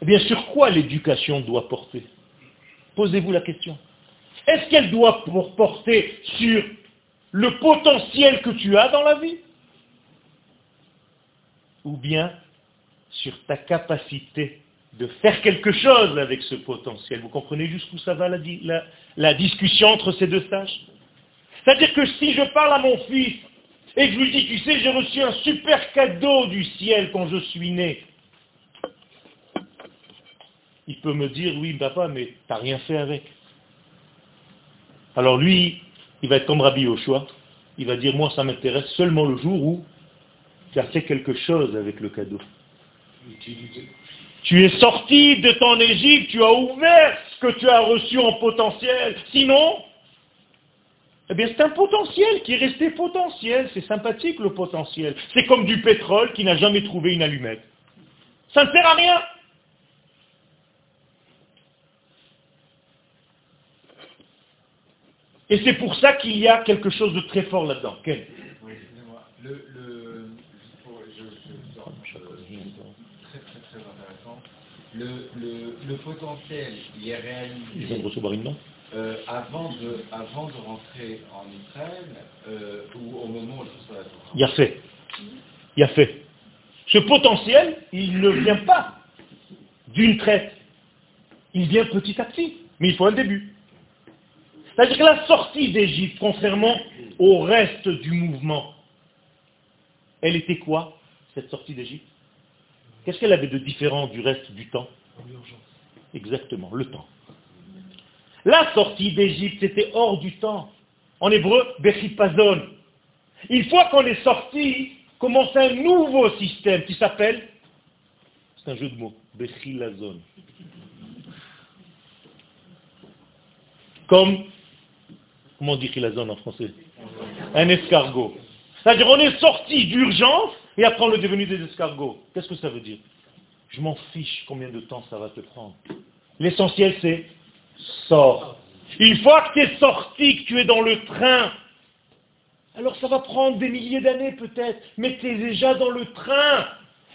Eh bien, sur quoi l'éducation doit porter? Posez-vous la question. Est-ce qu'elle doit porter sur le potentiel que tu as dans la vie? Ou bien sur ta capacité de faire quelque chose avec ce potentiel? Vous comprenez jusqu'où ça va la, la discussion entre ces deux sages? C'est-à-dire que si je parle à mon fils et je lui dis, tu sais, j'ai reçu un super cadeau du ciel quand je suis né, il peut me dire, oui papa, mais tu n'as rien fait avec. Alors lui, il va être comme Rabbi Yoshua. Il va dire, moi ça m'intéresse seulement le jour où tu as fait quelque chose avec le cadeau. Tu es sorti de ton Égypte, tu as ouvert ce que tu as reçu en potentiel. Sinon, eh bien c'est un potentiel qui est resté potentiel. C'est sympathique le potentiel. C'est comme du pétrole qui n'a jamais trouvé une allumette. Ça ne sert à rien. Et c'est pour ça qu'il y a quelque chose de très fort là-dedans. Oui, excusez-moi. Le, le, je, je, très, très, très intéressant. Le, le, le potentiel, il est réalisé euh, avant, de, avant de rentrer en Israël euh, ou au moment où je serai à Il y a fait. Il y a fait. Ce potentiel, il ne vient pas d'une traite. Il vient petit à petit. Mais il faut un début. C'est-à-dire que la sortie d'Égypte, contrairement au reste du mouvement, elle était quoi, cette sortie d'Égypte? Qu'est-ce qu'elle avait de différent du reste du temps? Exactement, le temps. La sortie d'Égypte, c'était hors du temps. En hébreu, Bechipazon. Une fois qu'on est sorti, commence un nouveau système qui s'appelle, c'est un jeu de mots, Bechilazon. Comme Comment on dit zone en français? Un escargot. C'est-à-dire on est sorti d'urgence et après on est devenu des escargots. Qu'est-ce que ça veut dire? Je m'en fiche combien de temps ça va te prendre. L'essentiel c'est sors. Une fois que tu es sorti, que tu es dans le train, alors ça va prendre des milliers d'années peut-être, mais tu es déjà dans le train.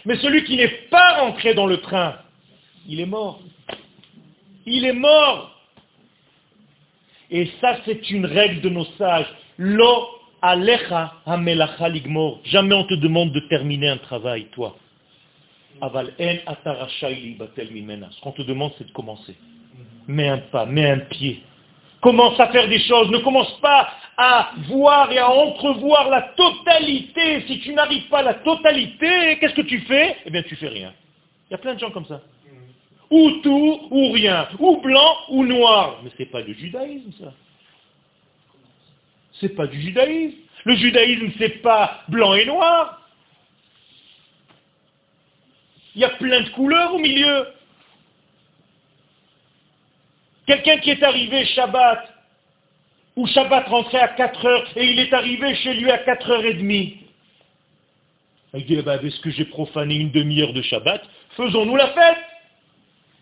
Mais celui qui n'est pas rentré dans le train, il est mort. Il est mort. Et ça, c'est une règle de nos sages. Lo alecha hamelacha ligmor. Jamais on te demande de terminer un travail, toi. Aval en Ce qu'on te demande, c'est de commencer. Mets un pas, mets un pied. Commence à faire des choses. Ne commence pas à voir et à entrevoir la totalité. Si tu n'arrives pas à la totalité, qu'est-ce que tu fais? Eh bien, tu fais rien. Il y a plein de gens comme ça ou tout, ou rien, ou blanc, ou noir. Mais ce n'est pas du judaïsme, ça. Ce n'est pas du judaïsme. Le judaïsme, ce n'est pas blanc et noir. Il y a plein de couleurs au milieu. Quelqu'un qui est arrivé Shabbat, ou Shabbat rentrait à 4 heures, et il est arrivé chez lui à 4 heures et demie. Il dit, eh ben, est-ce que j'ai profané une demi-heure de Shabbat? Faisons-nous la fête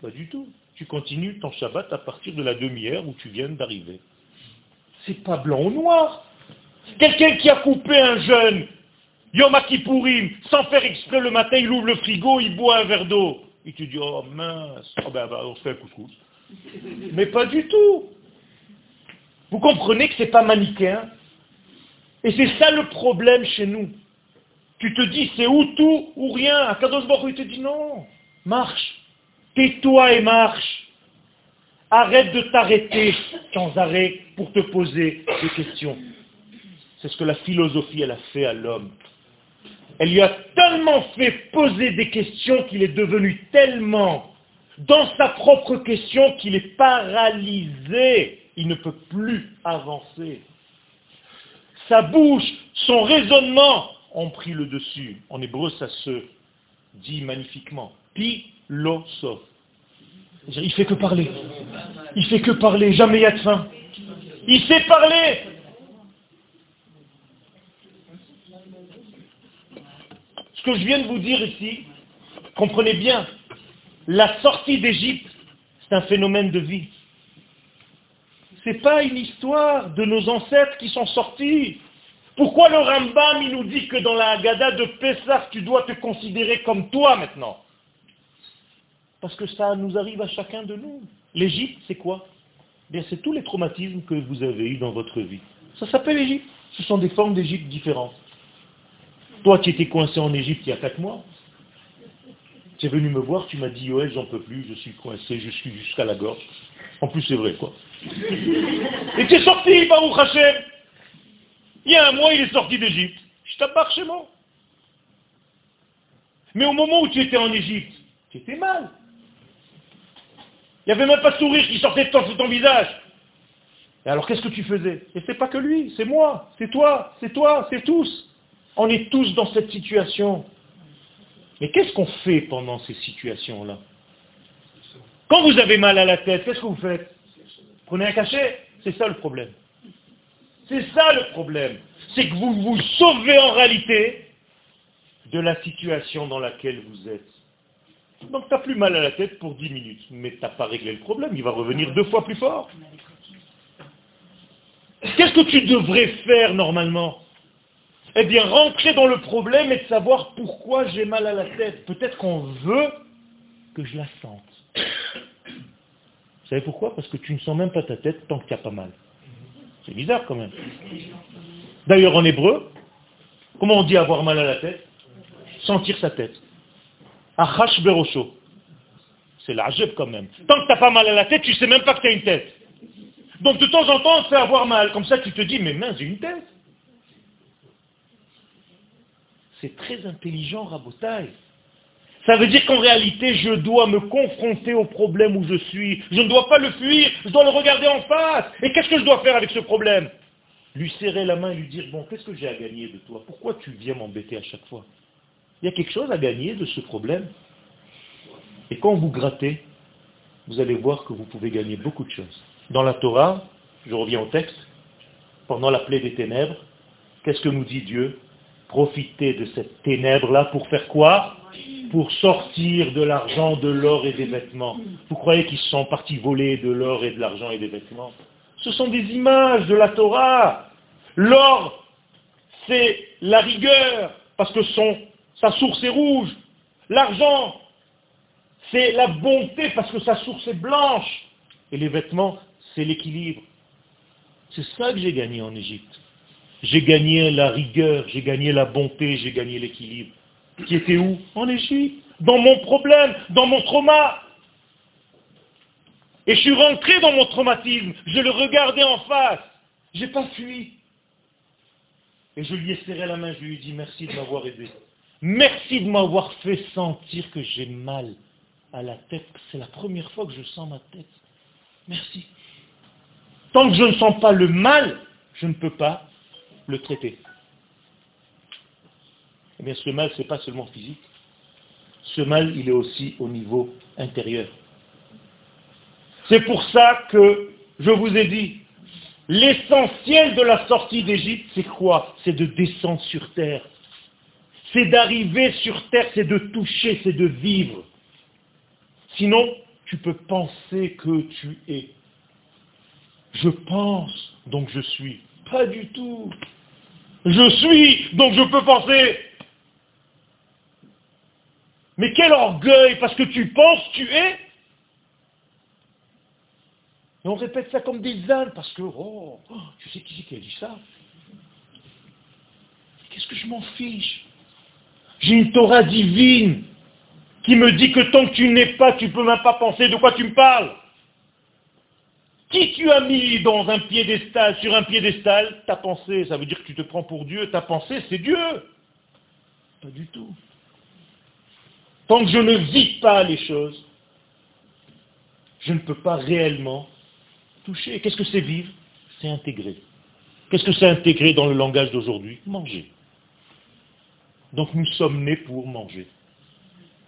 pas du tout. Tu continues ton Shabbat à partir de la demi-heure où tu viens d'arriver. C'est pas blanc ou noir. Quelqu'un qui a coupé un jeune, Yom Kippourim, sans faire exprès le matin, il ouvre le frigo, il boit un verre d'eau. Et tu dis, oh mince, oh ben, ben, on fait un coucou. Mais pas du tout. Vous comprenez que ce n'est pas manichéen Et c'est ça le problème chez nous. Tu te dis, c'est ou tout ou rien. À Kadosh il te dit non, marche. Tais-toi et marche. Arrête de t'arrêter sans arrêt pour te poser des questions. C'est ce que la philosophie, elle a fait à l'homme. Elle lui a tellement fait poser des questions qu'il est devenu tellement dans sa propre question qu'il est paralysé. Il ne peut plus avancer. Sa bouche, son raisonnement ont pris le dessus. En hébreu, ça se dit magnifiquement. Pi l'osso. Il fait que parler. Il fait que parler, jamais il y a de fin. Il sait parler. Ce que je viens de vous dire ici, comprenez bien, la sortie d'Égypte, c'est un phénomène de vie. Ce n'est pas une histoire de nos ancêtres qui sont sortis. Pourquoi le Rambam, il nous dit que dans la Haggadah de Pessah, tu dois te considérer comme toi maintenant? Parce que ça nous arrive à chacun de nous. L'Égypte, c'est quoi? Bien, c'est tous les traumatismes que vous avez eus dans votre vie. Ça s'appelle l'Égypte. Ce sont des formes d'Égypte différentes. Toi, tu étais coincé en Égypte il y a quatre mois. Tu es venu me voir, tu m'as dit, Yoel, j'en peux plus, je suis coincé, je suis jusqu'à la gorge. En plus, c'est vrai, quoi. Et tu es sorti, Baruch Hashem. Il y a un mois, il est sorti d'Égypte. Je t'apparte chez moi. Mais au moment où tu étais en Égypte, tu étais mal. Il n'y avait même pas de sourire qui sortait de ton, visage. Et alors qu'est-ce que tu faisais? Et c'est pas que lui, c'est moi, c'est toi, c'est toi, c'est tous. On est tous dans cette situation. Mais qu'est-ce qu'on fait pendant ces situations-là? Quand vous avez mal à la tête, qu'est-ce que vous faites? Prenez un cachet C'est ça le problème. C'est ça le problème. C'est que vous vous sauvez en réalité de la situation dans laquelle vous êtes. Donc tu n'as plus mal à la tête pour 10 minutes, mais tu n'as pas réglé le problème, il va revenir deux fois plus fort. Qu'est-ce que tu devrais faire normalement? Eh bien, rentrer dans le problème et de savoir pourquoi j'ai mal à la tête. Peut-être qu'on veut que je la sente. [COUGHS] Vous savez pourquoi? Parce que tu ne sens même pas ta tête tant n'y a pas mal. C'est bizarre quand même. D'ailleurs, en hébreu, comment on dit avoir mal à la tête? Sentir sa tête. Achash berosho. C'est la quand même. Tant que tu n'as pas mal à la tête, tu ne sais même pas que tu as une tête. Donc de temps en temps, on te fait avoir mal. Comme ça, tu te dis, mais mince, j'ai une tête. C'est très intelligent, Rabotaille. Ça veut dire qu'en réalité, je dois me confronter au problème où je suis. Je ne dois pas le fuir, je dois le regarder en face. Et qu'est-ce que je dois faire avec ce problème? Lui serrer la main et lui dire, bon, qu'est-ce que j'ai à gagner de toi? Pourquoi tu viens m'embêter à chaque fois? Il y a quelque chose à gagner de ce problème? Et quand vous grattez, vous allez voir que vous pouvez gagner beaucoup de choses. Dans la Torah, je reviens au texte, pendant la plaie des ténèbres, qu'est-ce que nous dit Dieu? Profitez de cette ténèbre-là pour faire quoi? Pour sortir de l'argent, de l'or et des vêtements. Vous croyez qu'ils sont partis voler de l'or et de l'argent et des vêtements? Ce sont des images de la Torah. L'or, c'est la rigueur, parce que sa source est rouge. L'argent, c'est la bonté, parce que sa source est blanche. Et les vêtements, c'est l'équilibre. C'est ça que j'ai gagné en Égypte. J'ai gagné la rigueur, j'ai gagné la bonté, j'ai gagné l'équilibre. Qui était où? En Égypte. Dans mon problème, dans mon trauma. Et je suis rentré dans mon traumatisme. Je le regardais en face. Je n'ai pas fui. Et je lui ai serré la main, je lui ai dit merci de m'avoir aidé. Merci de m'avoir fait sentir que j'ai mal à la tête. C'est la première fois que je sens ma tête. Merci. Tant que je ne sens pas le mal, je ne peux pas le traiter. Eh bien, ce mal, ce n'est pas seulement physique. Ce mal, il est aussi au niveau intérieur. C'est pour ça que je vous ai dit, l'essentiel de la sortie d'Égypte, c'est quoi? C'est de descendre sur terre. C'est d'arriver sur terre, c'est de toucher, c'est de vivre. Sinon, tu peux penser que tu es. Je pense, donc je suis. Pas du tout. Je suis, donc je peux penser. Mais quel orgueil, parce que tu penses, tu es. Et on répète ça comme des ânes, parce que, oh, oh tu sais qui c'est qui a dit ça? Qu'est-ce que je m'en fiche? J'ai une Torah divine qui me dit que tant que tu n'es pas, tu ne peux même pas penser de quoi tu me parles. Qui tu as mis dans un piédestal, sur un piédestal Ta pensée, ça veut dire que tu te prends pour Dieu. Ta pensée, c'est Dieu. Pas du tout. Tant que je ne vis pas les choses, je ne peux pas réellement toucher. Qu'est-ce que c'est vivre? C'est intégrer. Qu'est-ce que c'est intégrer dans le langage d'aujourd'hui? Manger. Donc nous sommes nés pour manger.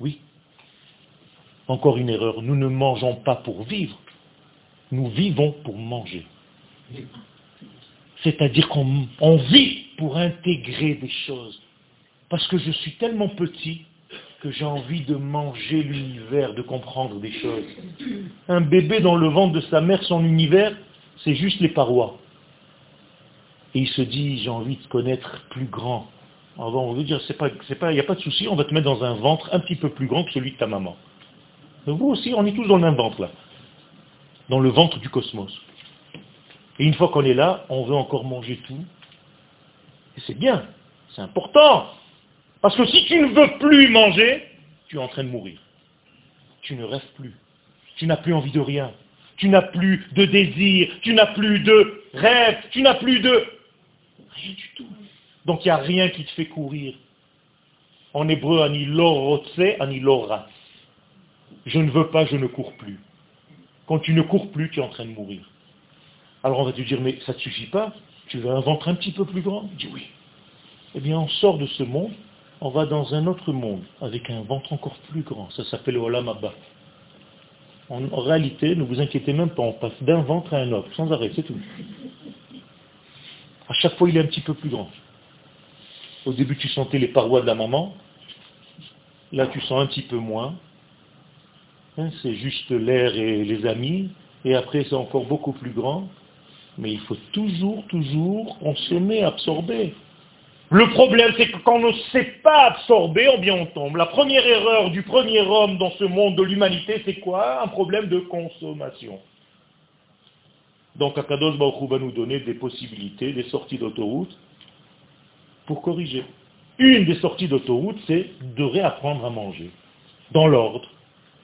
Oui. Encore une erreur. Nous ne mangeons pas pour vivre. Nous vivons pour manger. C'est-à-dire qu'on vit pour intégrer des choses. Parce que je suis tellement petit que j'ai envie de manger l'univers, de comprendre des choses. Un bébé dans le ventre de sa mère, son univers, c'est juste les parois. Et il se dit, j'ai envie de connaître plus grand. Alors on veut dire, il n'y a pas de souci, on va te mettre dans un ventre un petit peu plus grand que celui de ta maman. Vous aussi, on est tous dans le même ventre là dans le ventre du cosmos. Et une fois qu'on est là, on veut encore manger tout. Et c'est bien, c'est important. Parce que si tu ne veux plus manger, tu es en train de mourir. Tu ne rêves plus. Tu n'as plus envie de rien. Tu n'as plus de désir. Tu n'as plus de rêve. Tu n'as plus de... Rien du tout. Donc il n'y a rien qui te fait courir. En hébreu, anilorotse, aniloras. Je ne veux pas, je ne cours plus. Quand tu ne cours plus, tu es en train de mourir. Alors on va te dire, mais ça ne te suffit pas Tu veux un ventre un petit peu plus grand? Dis oui. Eh bien, on sort de ce monde, on va dans un autre monde, avec un ventre encore plus grand. Ça s'appelle Olam Abba. En, réalité, ne vous inquiétez même pas, on passe d'un ventre à un autre, sans arrêt, c'est tout. À chaque fois, il est un petit peu plus grand. Au début, tu sentais les parois de la maman. Là, tu sens un petit peu moins. C'est juste l'air et les amis. Et après, c'est encore beaucoup plus grand. Mais il faut toujours, toujours consommer, absorber. Le problème, c'est que quand on ne sait pas absorber, on bien tombe. La première erreur du premier homme dans ce monde de l'humanité, c'est quoi? Un problème de consommation. Donc Akados Baruch va nous donner des possibilités, des sorties d'autoroute pour corriger. Une des sorties d'autoroute, c'est de réapprendre à manger. Dans l'ordre.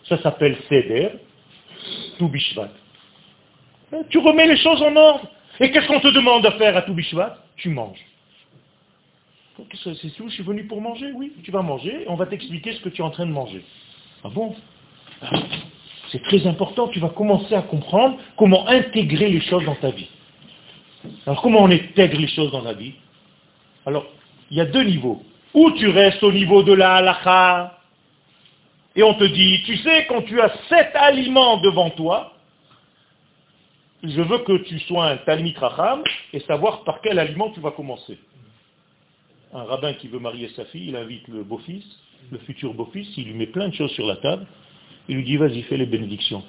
Ça s'appelle Seder, Toubishvat. Hein, tu remets les choses en ordre. Et qu'est-ce qu'on te demande de faire à Toubishvat Tu manges. C'est tout, je suis venu pour manger Oui, tu vas manger, on va t'expliquer ce que tu es en train de manger. Ah bon? C'est très important, tu vas commencer à comprendre comment intégrer les choses dans ta vie. Alors comment on intègre les choses dans la vie? Alors, il y a deux niveaux. Ou tu restes au niveau de la halakha, et on te dit, tu sais, quand tu as sept aliments devant toi, je veux que tu sois un talmit racham et savoir par quel aliment tu vas commencer un rabbin qui veut marier sa fille, il invite le beau-fils, le futur beau-fils, il lui met plein de choses sur la table, il lui dit vas-y, fais les bénédictions.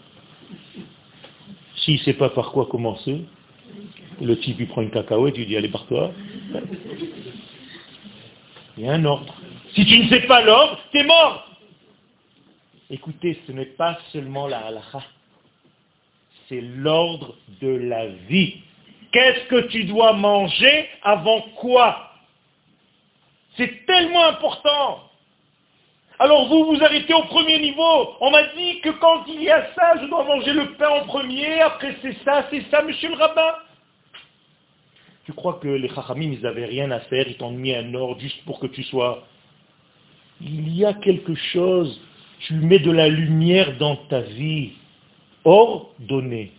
S'il ne sait pas par quoi commencer, le type il prend une cacahuète, il lui dit allez barre-toi. Il y a un ordre. Si tu ne sais pas l'ordre, tu es mort. Écoutez, ce n'est pas seulement la halakha, c'est l'ordre de la vie. Qu'est-ce que tu dois manger avant quoi? C'est tellement important. Alors vous vous arrêtez au premier niveau. On m'a dit que quand il y a ça, je dois manger le pain en premier, après c'est ça, c'est ça, monsieur le rabbin. Tu crois que les chachamim, ils n'avaient rien à faire, ils t'ont mis un ordre juste pour que tu sois... Il y a quelque chose, tu mets de la lumière dans ta vie, ordonnée.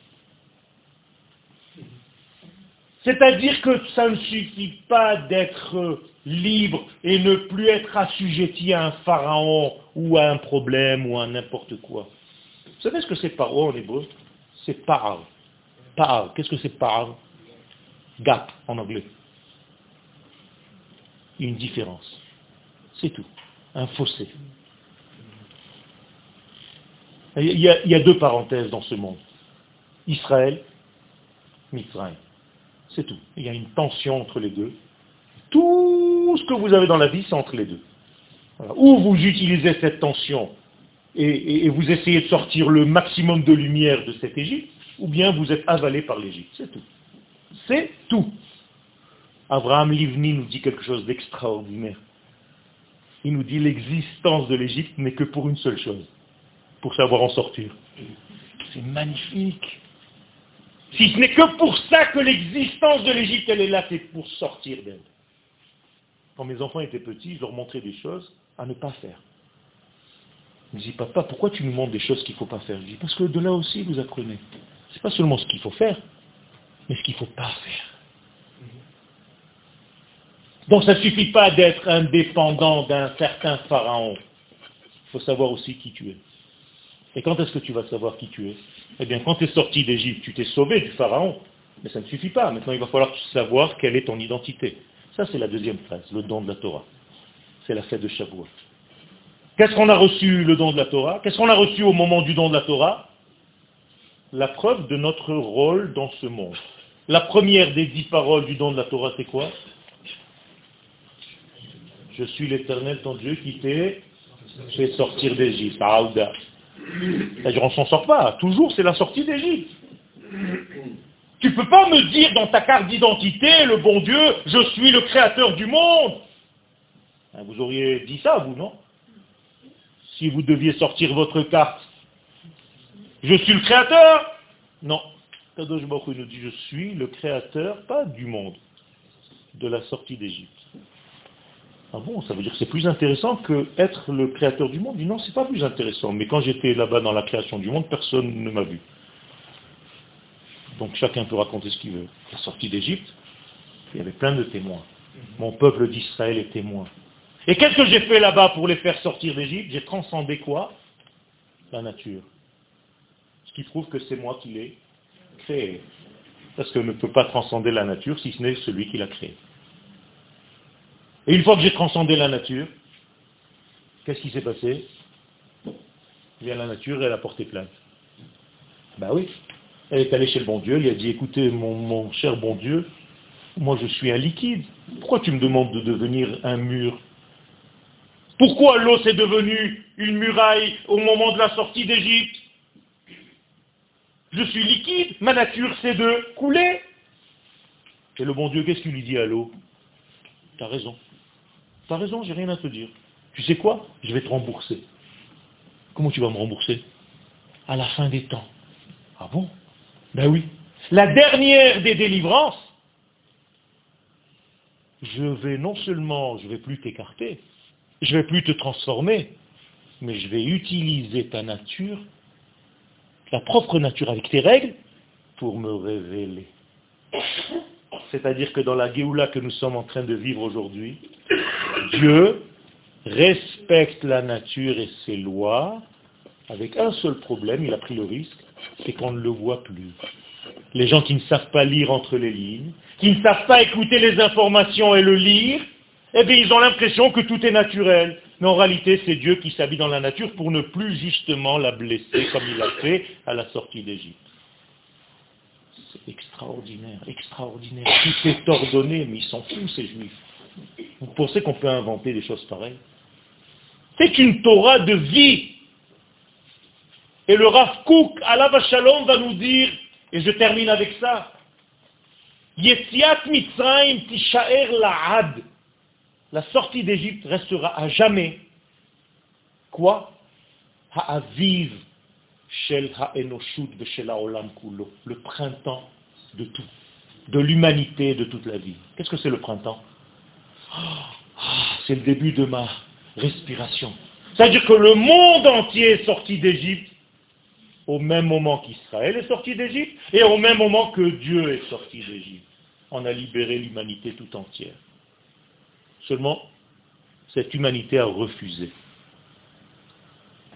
C'est-à-dire que ça ne suffit pas d'être libre et ne plus être assujetti à un pharaon ou à un problème ou à n'importe quoi. Vous savez ce que c'est paro en hébreu? C'est par. Par. Qu'est-ce que c'est par Gap en anglais. Une différence. C'est tout. Un fossé. Il y, a, deux parenthèses dans ce monde. Israël, Mitzrayim. C'est tout. Il y a une tension entre les deux. Tout ce que vous avez dans la vie, c'est entre les deux. Ou vous utilisez cette tension et, vous essayez de sortir le maximum de lumière de cette Égypte, ou bien vous êtes avalé par l'Égypte. C'est tout. C'est tout. Abraham Livni nous dit quelque chose d'extraordinaire. Il nous dit l'existence de l'Égypte n'est que pour une seule chose, pour savoir en sortir. C'est magnifique. Si ce n'est que pour ça que l'existence de l'Égypte, elle est là, c'est pour sortir d'elle. Quand mes enfants étaient petits, je leur montrais des choses à ne pas faire. Ils me disent, papa, pourquoi tu nous montres des choses qu'il ne faut pas faire? Je dis, parce que de là aussi, vous apprenez. Ce n'est pas seulement ce qu'il faut faire, mais ce qu'il ne faut pas faire. Donc ça ne suffit pas d'être indépendant d'un certain pharaon. Il faut savoir aussi qui tu es. Et quand est-ce que tu vas savoir qui tu es? Eh bien, quand tu es sorti d'Égypte, tu t'es sauvé du pharaon. Mais ça ne suffit pas. Maintenant, il va falloir savoir quelle est ton identité. Ça, c'est la deuxième phrase, le don de la Torah. C'est la fête de Shavuot. Qu'est-ce qu'on a reçu le don de la Torah? Qu'est-ce qu'on a reçu au moment du don de la Torah? La preuve de notre rôle dans ce monde. La première des dix paroles du don de la Torah, c'est quoi? Je suis l'éternel ton Dieu qui t'est fait sortir d'Égypte. C'est-à-dire s'en sort pas. Toujours c'est la sortie d'Égypte. Tu peux pas me dire dans ta carte d'identité, le bon Dieu, je suis le créateur du monde. Hein, vous auriez dit ça, vous, non? Si vous deviez sortir votre carte, je suis le créateur Non. Nous dit, je suis le créateur, pas du monde, de la sortie d'Égypte. Ah bon, ça veut dire que c'est plus intéressant que être le créateur du monde. Il dit non, c'est pas plus intéressant. Mais quand j'étais là-bas dans la création du monde, personne ne m'a vu. Donc chacun peut raconter ce qu'il veut. La sortie d'Égypte, il y avait plein de témoins. Mon peuple d'Israël est témoin. Et qu'est-ce que j'ai fait là-bas pour les faire sortir d'Égypte? J'ai transcendé quoi? La nature. Ce qui prouve que c'est moi qui l'ai créé. Parce qu'on ne peut pas transcender la nature si ce n'est celui qui l'a créé. Et une fois que j'ai transcendé la nature, qu'est-ce qui s'est passé? Vient la nature elle a porté plainte. Ben oui. Elle est allée chez le bon Dieu, elle a dit, écoutez, mon, mon cher bon Dieu, moi je suis un liquide. Pourquoi tu me demandes de devenir un mur? Pourquoi l'eau s'est devenue une muraille au moment de la sortie d'Égypte? Je suis liquide, ma nature c'est de couler. Et le bon Dieu, qu'est-ce qu'il lui dit à l'eau? T'as raison. T'as raison, j'ai rien à te dire. Tu sais quoi? Je vais te rembourser. Comment tu vas me rembourser? À la fin des temps. Ah bon? Ben oui. La dernière des délivrances, je vais non seulement, je ne vais plus t'écarter, je ne vais plus te transformer, mais je vais utiliser ta nature, ta propre nature avec tes règles, pour me révéler. C'est-à-dire que dans la Géoula que nous sommes en train de vivre aujourd'hui, Dieu respecte la nature et ses lois avec un seul problème, il a pris le risque, c'est qu'on ne le voit plus. Les gens qui ne savent pas lire entre les lignes, qui ne savent pas écouter les informations et le lire, eh bien ils ont l'impression que tout est naturel. Mais en réalité, c'est Dieu qui s'habille dans la nature pour ne plus justement la blesser comme il l'a fait à la sortie d'Égypte. C'est extraordinaire, extraordinaire. Tout est ordonné, mais ils s'en foutent ces juifs. Vous pensez qu'on peut inventer des choses pareilles? C'est une Torah de vie. Et le Rav Kook, Allah Shalom, va nous dire, et je termine avec ça, Yetziat Mitzrayim Tishaer La'ad. La sortie d'Égypte restera à jamais. Quoi? Ha'aviv Shel Ha'enoshut B'Shel Ha'olam Kulo. Le printemps de tout. De l'humanité, de toute la vie. Qu'est-ce que c'est le printemps? C'est le début de ma respiration. C'est-à-dire que le monde entier est sorti d'Égypte au même moment qu'Israël est sorti d'Égypte et au même moment que Dieu est sorti d'Égypte. On a libéré l'humanité tout entière. Seulement, cette humanité a refusé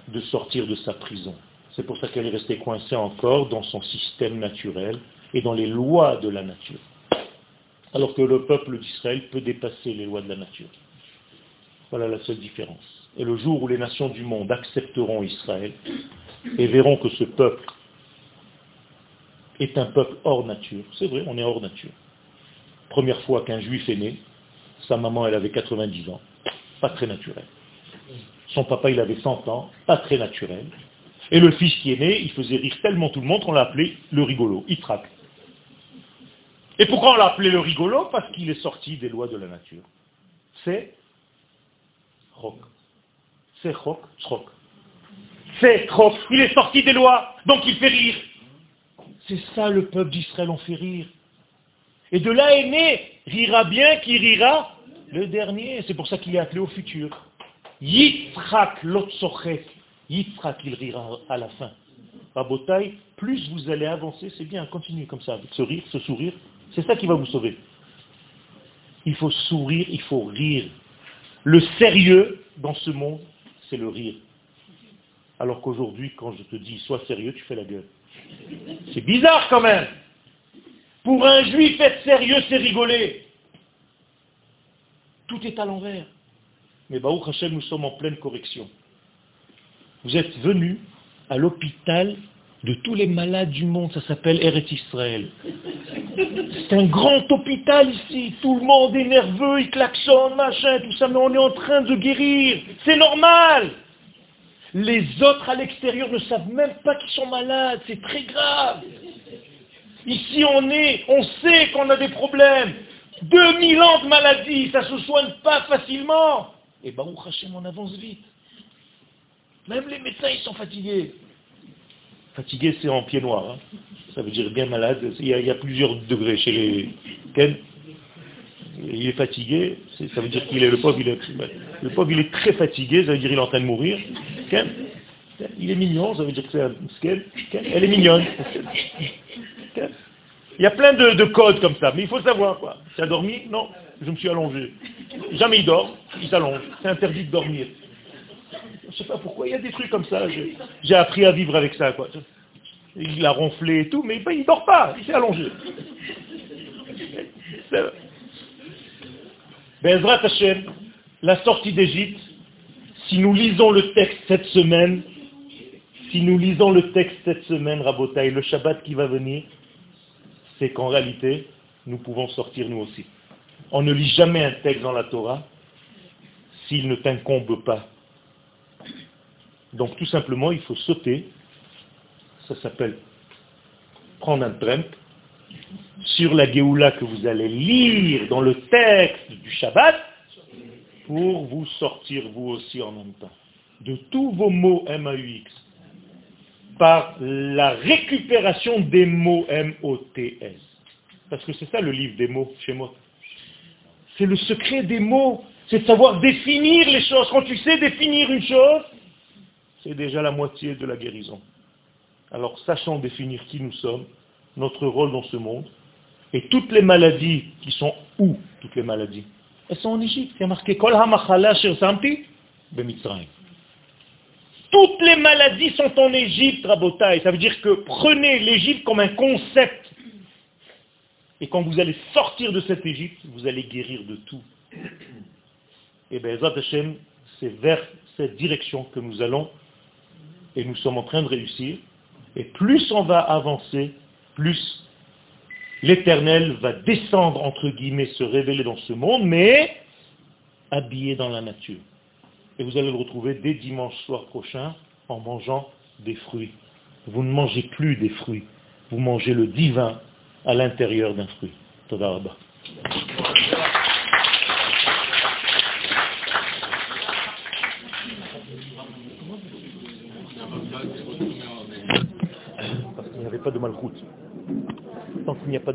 de sortir de sa prison. C'est pour ça qu'elle est restée coincée encore dans son système naturel et dans les lois de la nature. Alors que le peuple d'Israël peut dépasser les lois de la nature. Voilà la seule différence. Et le jour où les nations du monde accepteront Israël, et verront que ce peuple est un peuple hors nature. C'est vrai, on est hors nature. Première fois qu'un juif est né, sa maman elle avait 90 ans, pas très naturel. Son papa il avait 100 ans, pas très naturel. Et le fils qui est né, il faisait rire tellement tout le monde qu'on l'a appelé le rigolo, Itrak. Et pourquoi on l'a appelé le rigolo Parce qu'il est sorti des lois de la nature. C'est Rock. C'est Rock, Rock c'est trop. Il est sorti des lois, donc il fait rire. C'est ça le peuple d'Israël, on fait rire. Et de là est né, rira bien qui rira le dernier. C'est pour ça qu'il est appelé au futur. Yitzhak l'otsochek. Yitzhak, il rira à la fin. Rabotai, plus vous allez avancer, c'est bien, continuez comme ça, avec ce rire, ce sourire. C'est ça qui va vous sauver. Il faut sourire, il faut rire. Le sérieux dans ce monde, c'est le rire. Alors qu'aujourd'hui, quand je te dis sois sérieux, tu fais la gueule. C'est bizarre quand même. Pour un juif, être sérieux, c'est rigoler. Tout est à l'envers. Mais Baruch Hashem, nous sommes en pleine correction. Vous êtes venus à l'hôpital de tous les malades du monde, ça s'appelle Eretz Israël. C'est un grand hôpital ici, tout le monde est nerveux, il klaxonne, machin, tout ça, mais on est en train de guérir. C'est normal. Les autres à l'extérieur ne savent même pas qu'ils sont malades. C'est très grave. Ici, on est, on sait qu'on a des problèmes. 2000 ans de maladie, ça ne se soigne pas facilement. Et ben, Hashem, on avance vite. Même les médecins, ils sont fatigués. Fatigué, c'est en pied noir. Hein. Ça veut dire bien malade. Il y, a, plusieurs degrés chez les Ken. Il est fatigué, ça veut dire qu'il est le pauvre, il est, le pauvre, il est très fatigué, ça veut dire qu'il est en train de mourir. Il est mignon, ça veut dire que c'est un skel. Elle est mignonne. Il y a plein de, codes comme ça, mais il faut savoir quoi. Tu as dormi? Non, je me suis allongé. Jamais il dort, il s'allonge. C'est interdit de dormir. Je ne sais pas pourquoi, il y a des trucs comme ça. J'ai appris à vivre avec ça. Quoi. Il a ronflé et tout, mais il ne dort pas, il s'est allongé. Bezrat Hashem, la sortie d'Égypte, si nous lisons le texte cette semaine, si nous lisons le texte cette semaine, Rabotaï, le Shabbat qui va venir, c'est qu'en réalité, nous pouvons sortir nous aussi. On ne lit jamais un texte dans la Torah s'il ne t'incombe pas. Donc tout simplement, il faut sauter, ça s'appelle prendre un trempe, sur la Géoula que vous allez lire dans le texte du Shabbat, pour vous sortir vous aussi en même temps. De tous vos mots M-A-U-X, par la récupération des mots M-O-T-S. Parce que c'est ça le livre des mots chez moi. C'est le secret des mots. C'est de savoir définir les choses. Quand tu sais définir une chose, c'est déjà la moitié de la guérison. Alors, sachant définir qui nous sommes, notre rôle dans ce monde, et toutes les maladies qui sont où Toutes les maladies? Elles sont en Égypte. A marqué Kol Toutes les maladies sont en Égypte, Rabotai. Ça veut dire que prenez l'Égypte comme un concept et quand vous allez sortir de cette Égypte, vous allez guérir de tout. Et bien, Hashem, c'est vers cette direction que nous allons, et nous sommes en train de réussir. Et plus on va avancer, plus l'éternel va descendre, entre guillemets, se révéler dans ce monde, mais habillé dans la nature. Et vous allez le retrouver dès dimanche soir prochain en mangeant des fruits. Vous ne mangez plus des fruits, vous mangez le divin à l'intérieur d'un fruit. Todarabah. Pas de malroute. Tant qu'il n'y a pas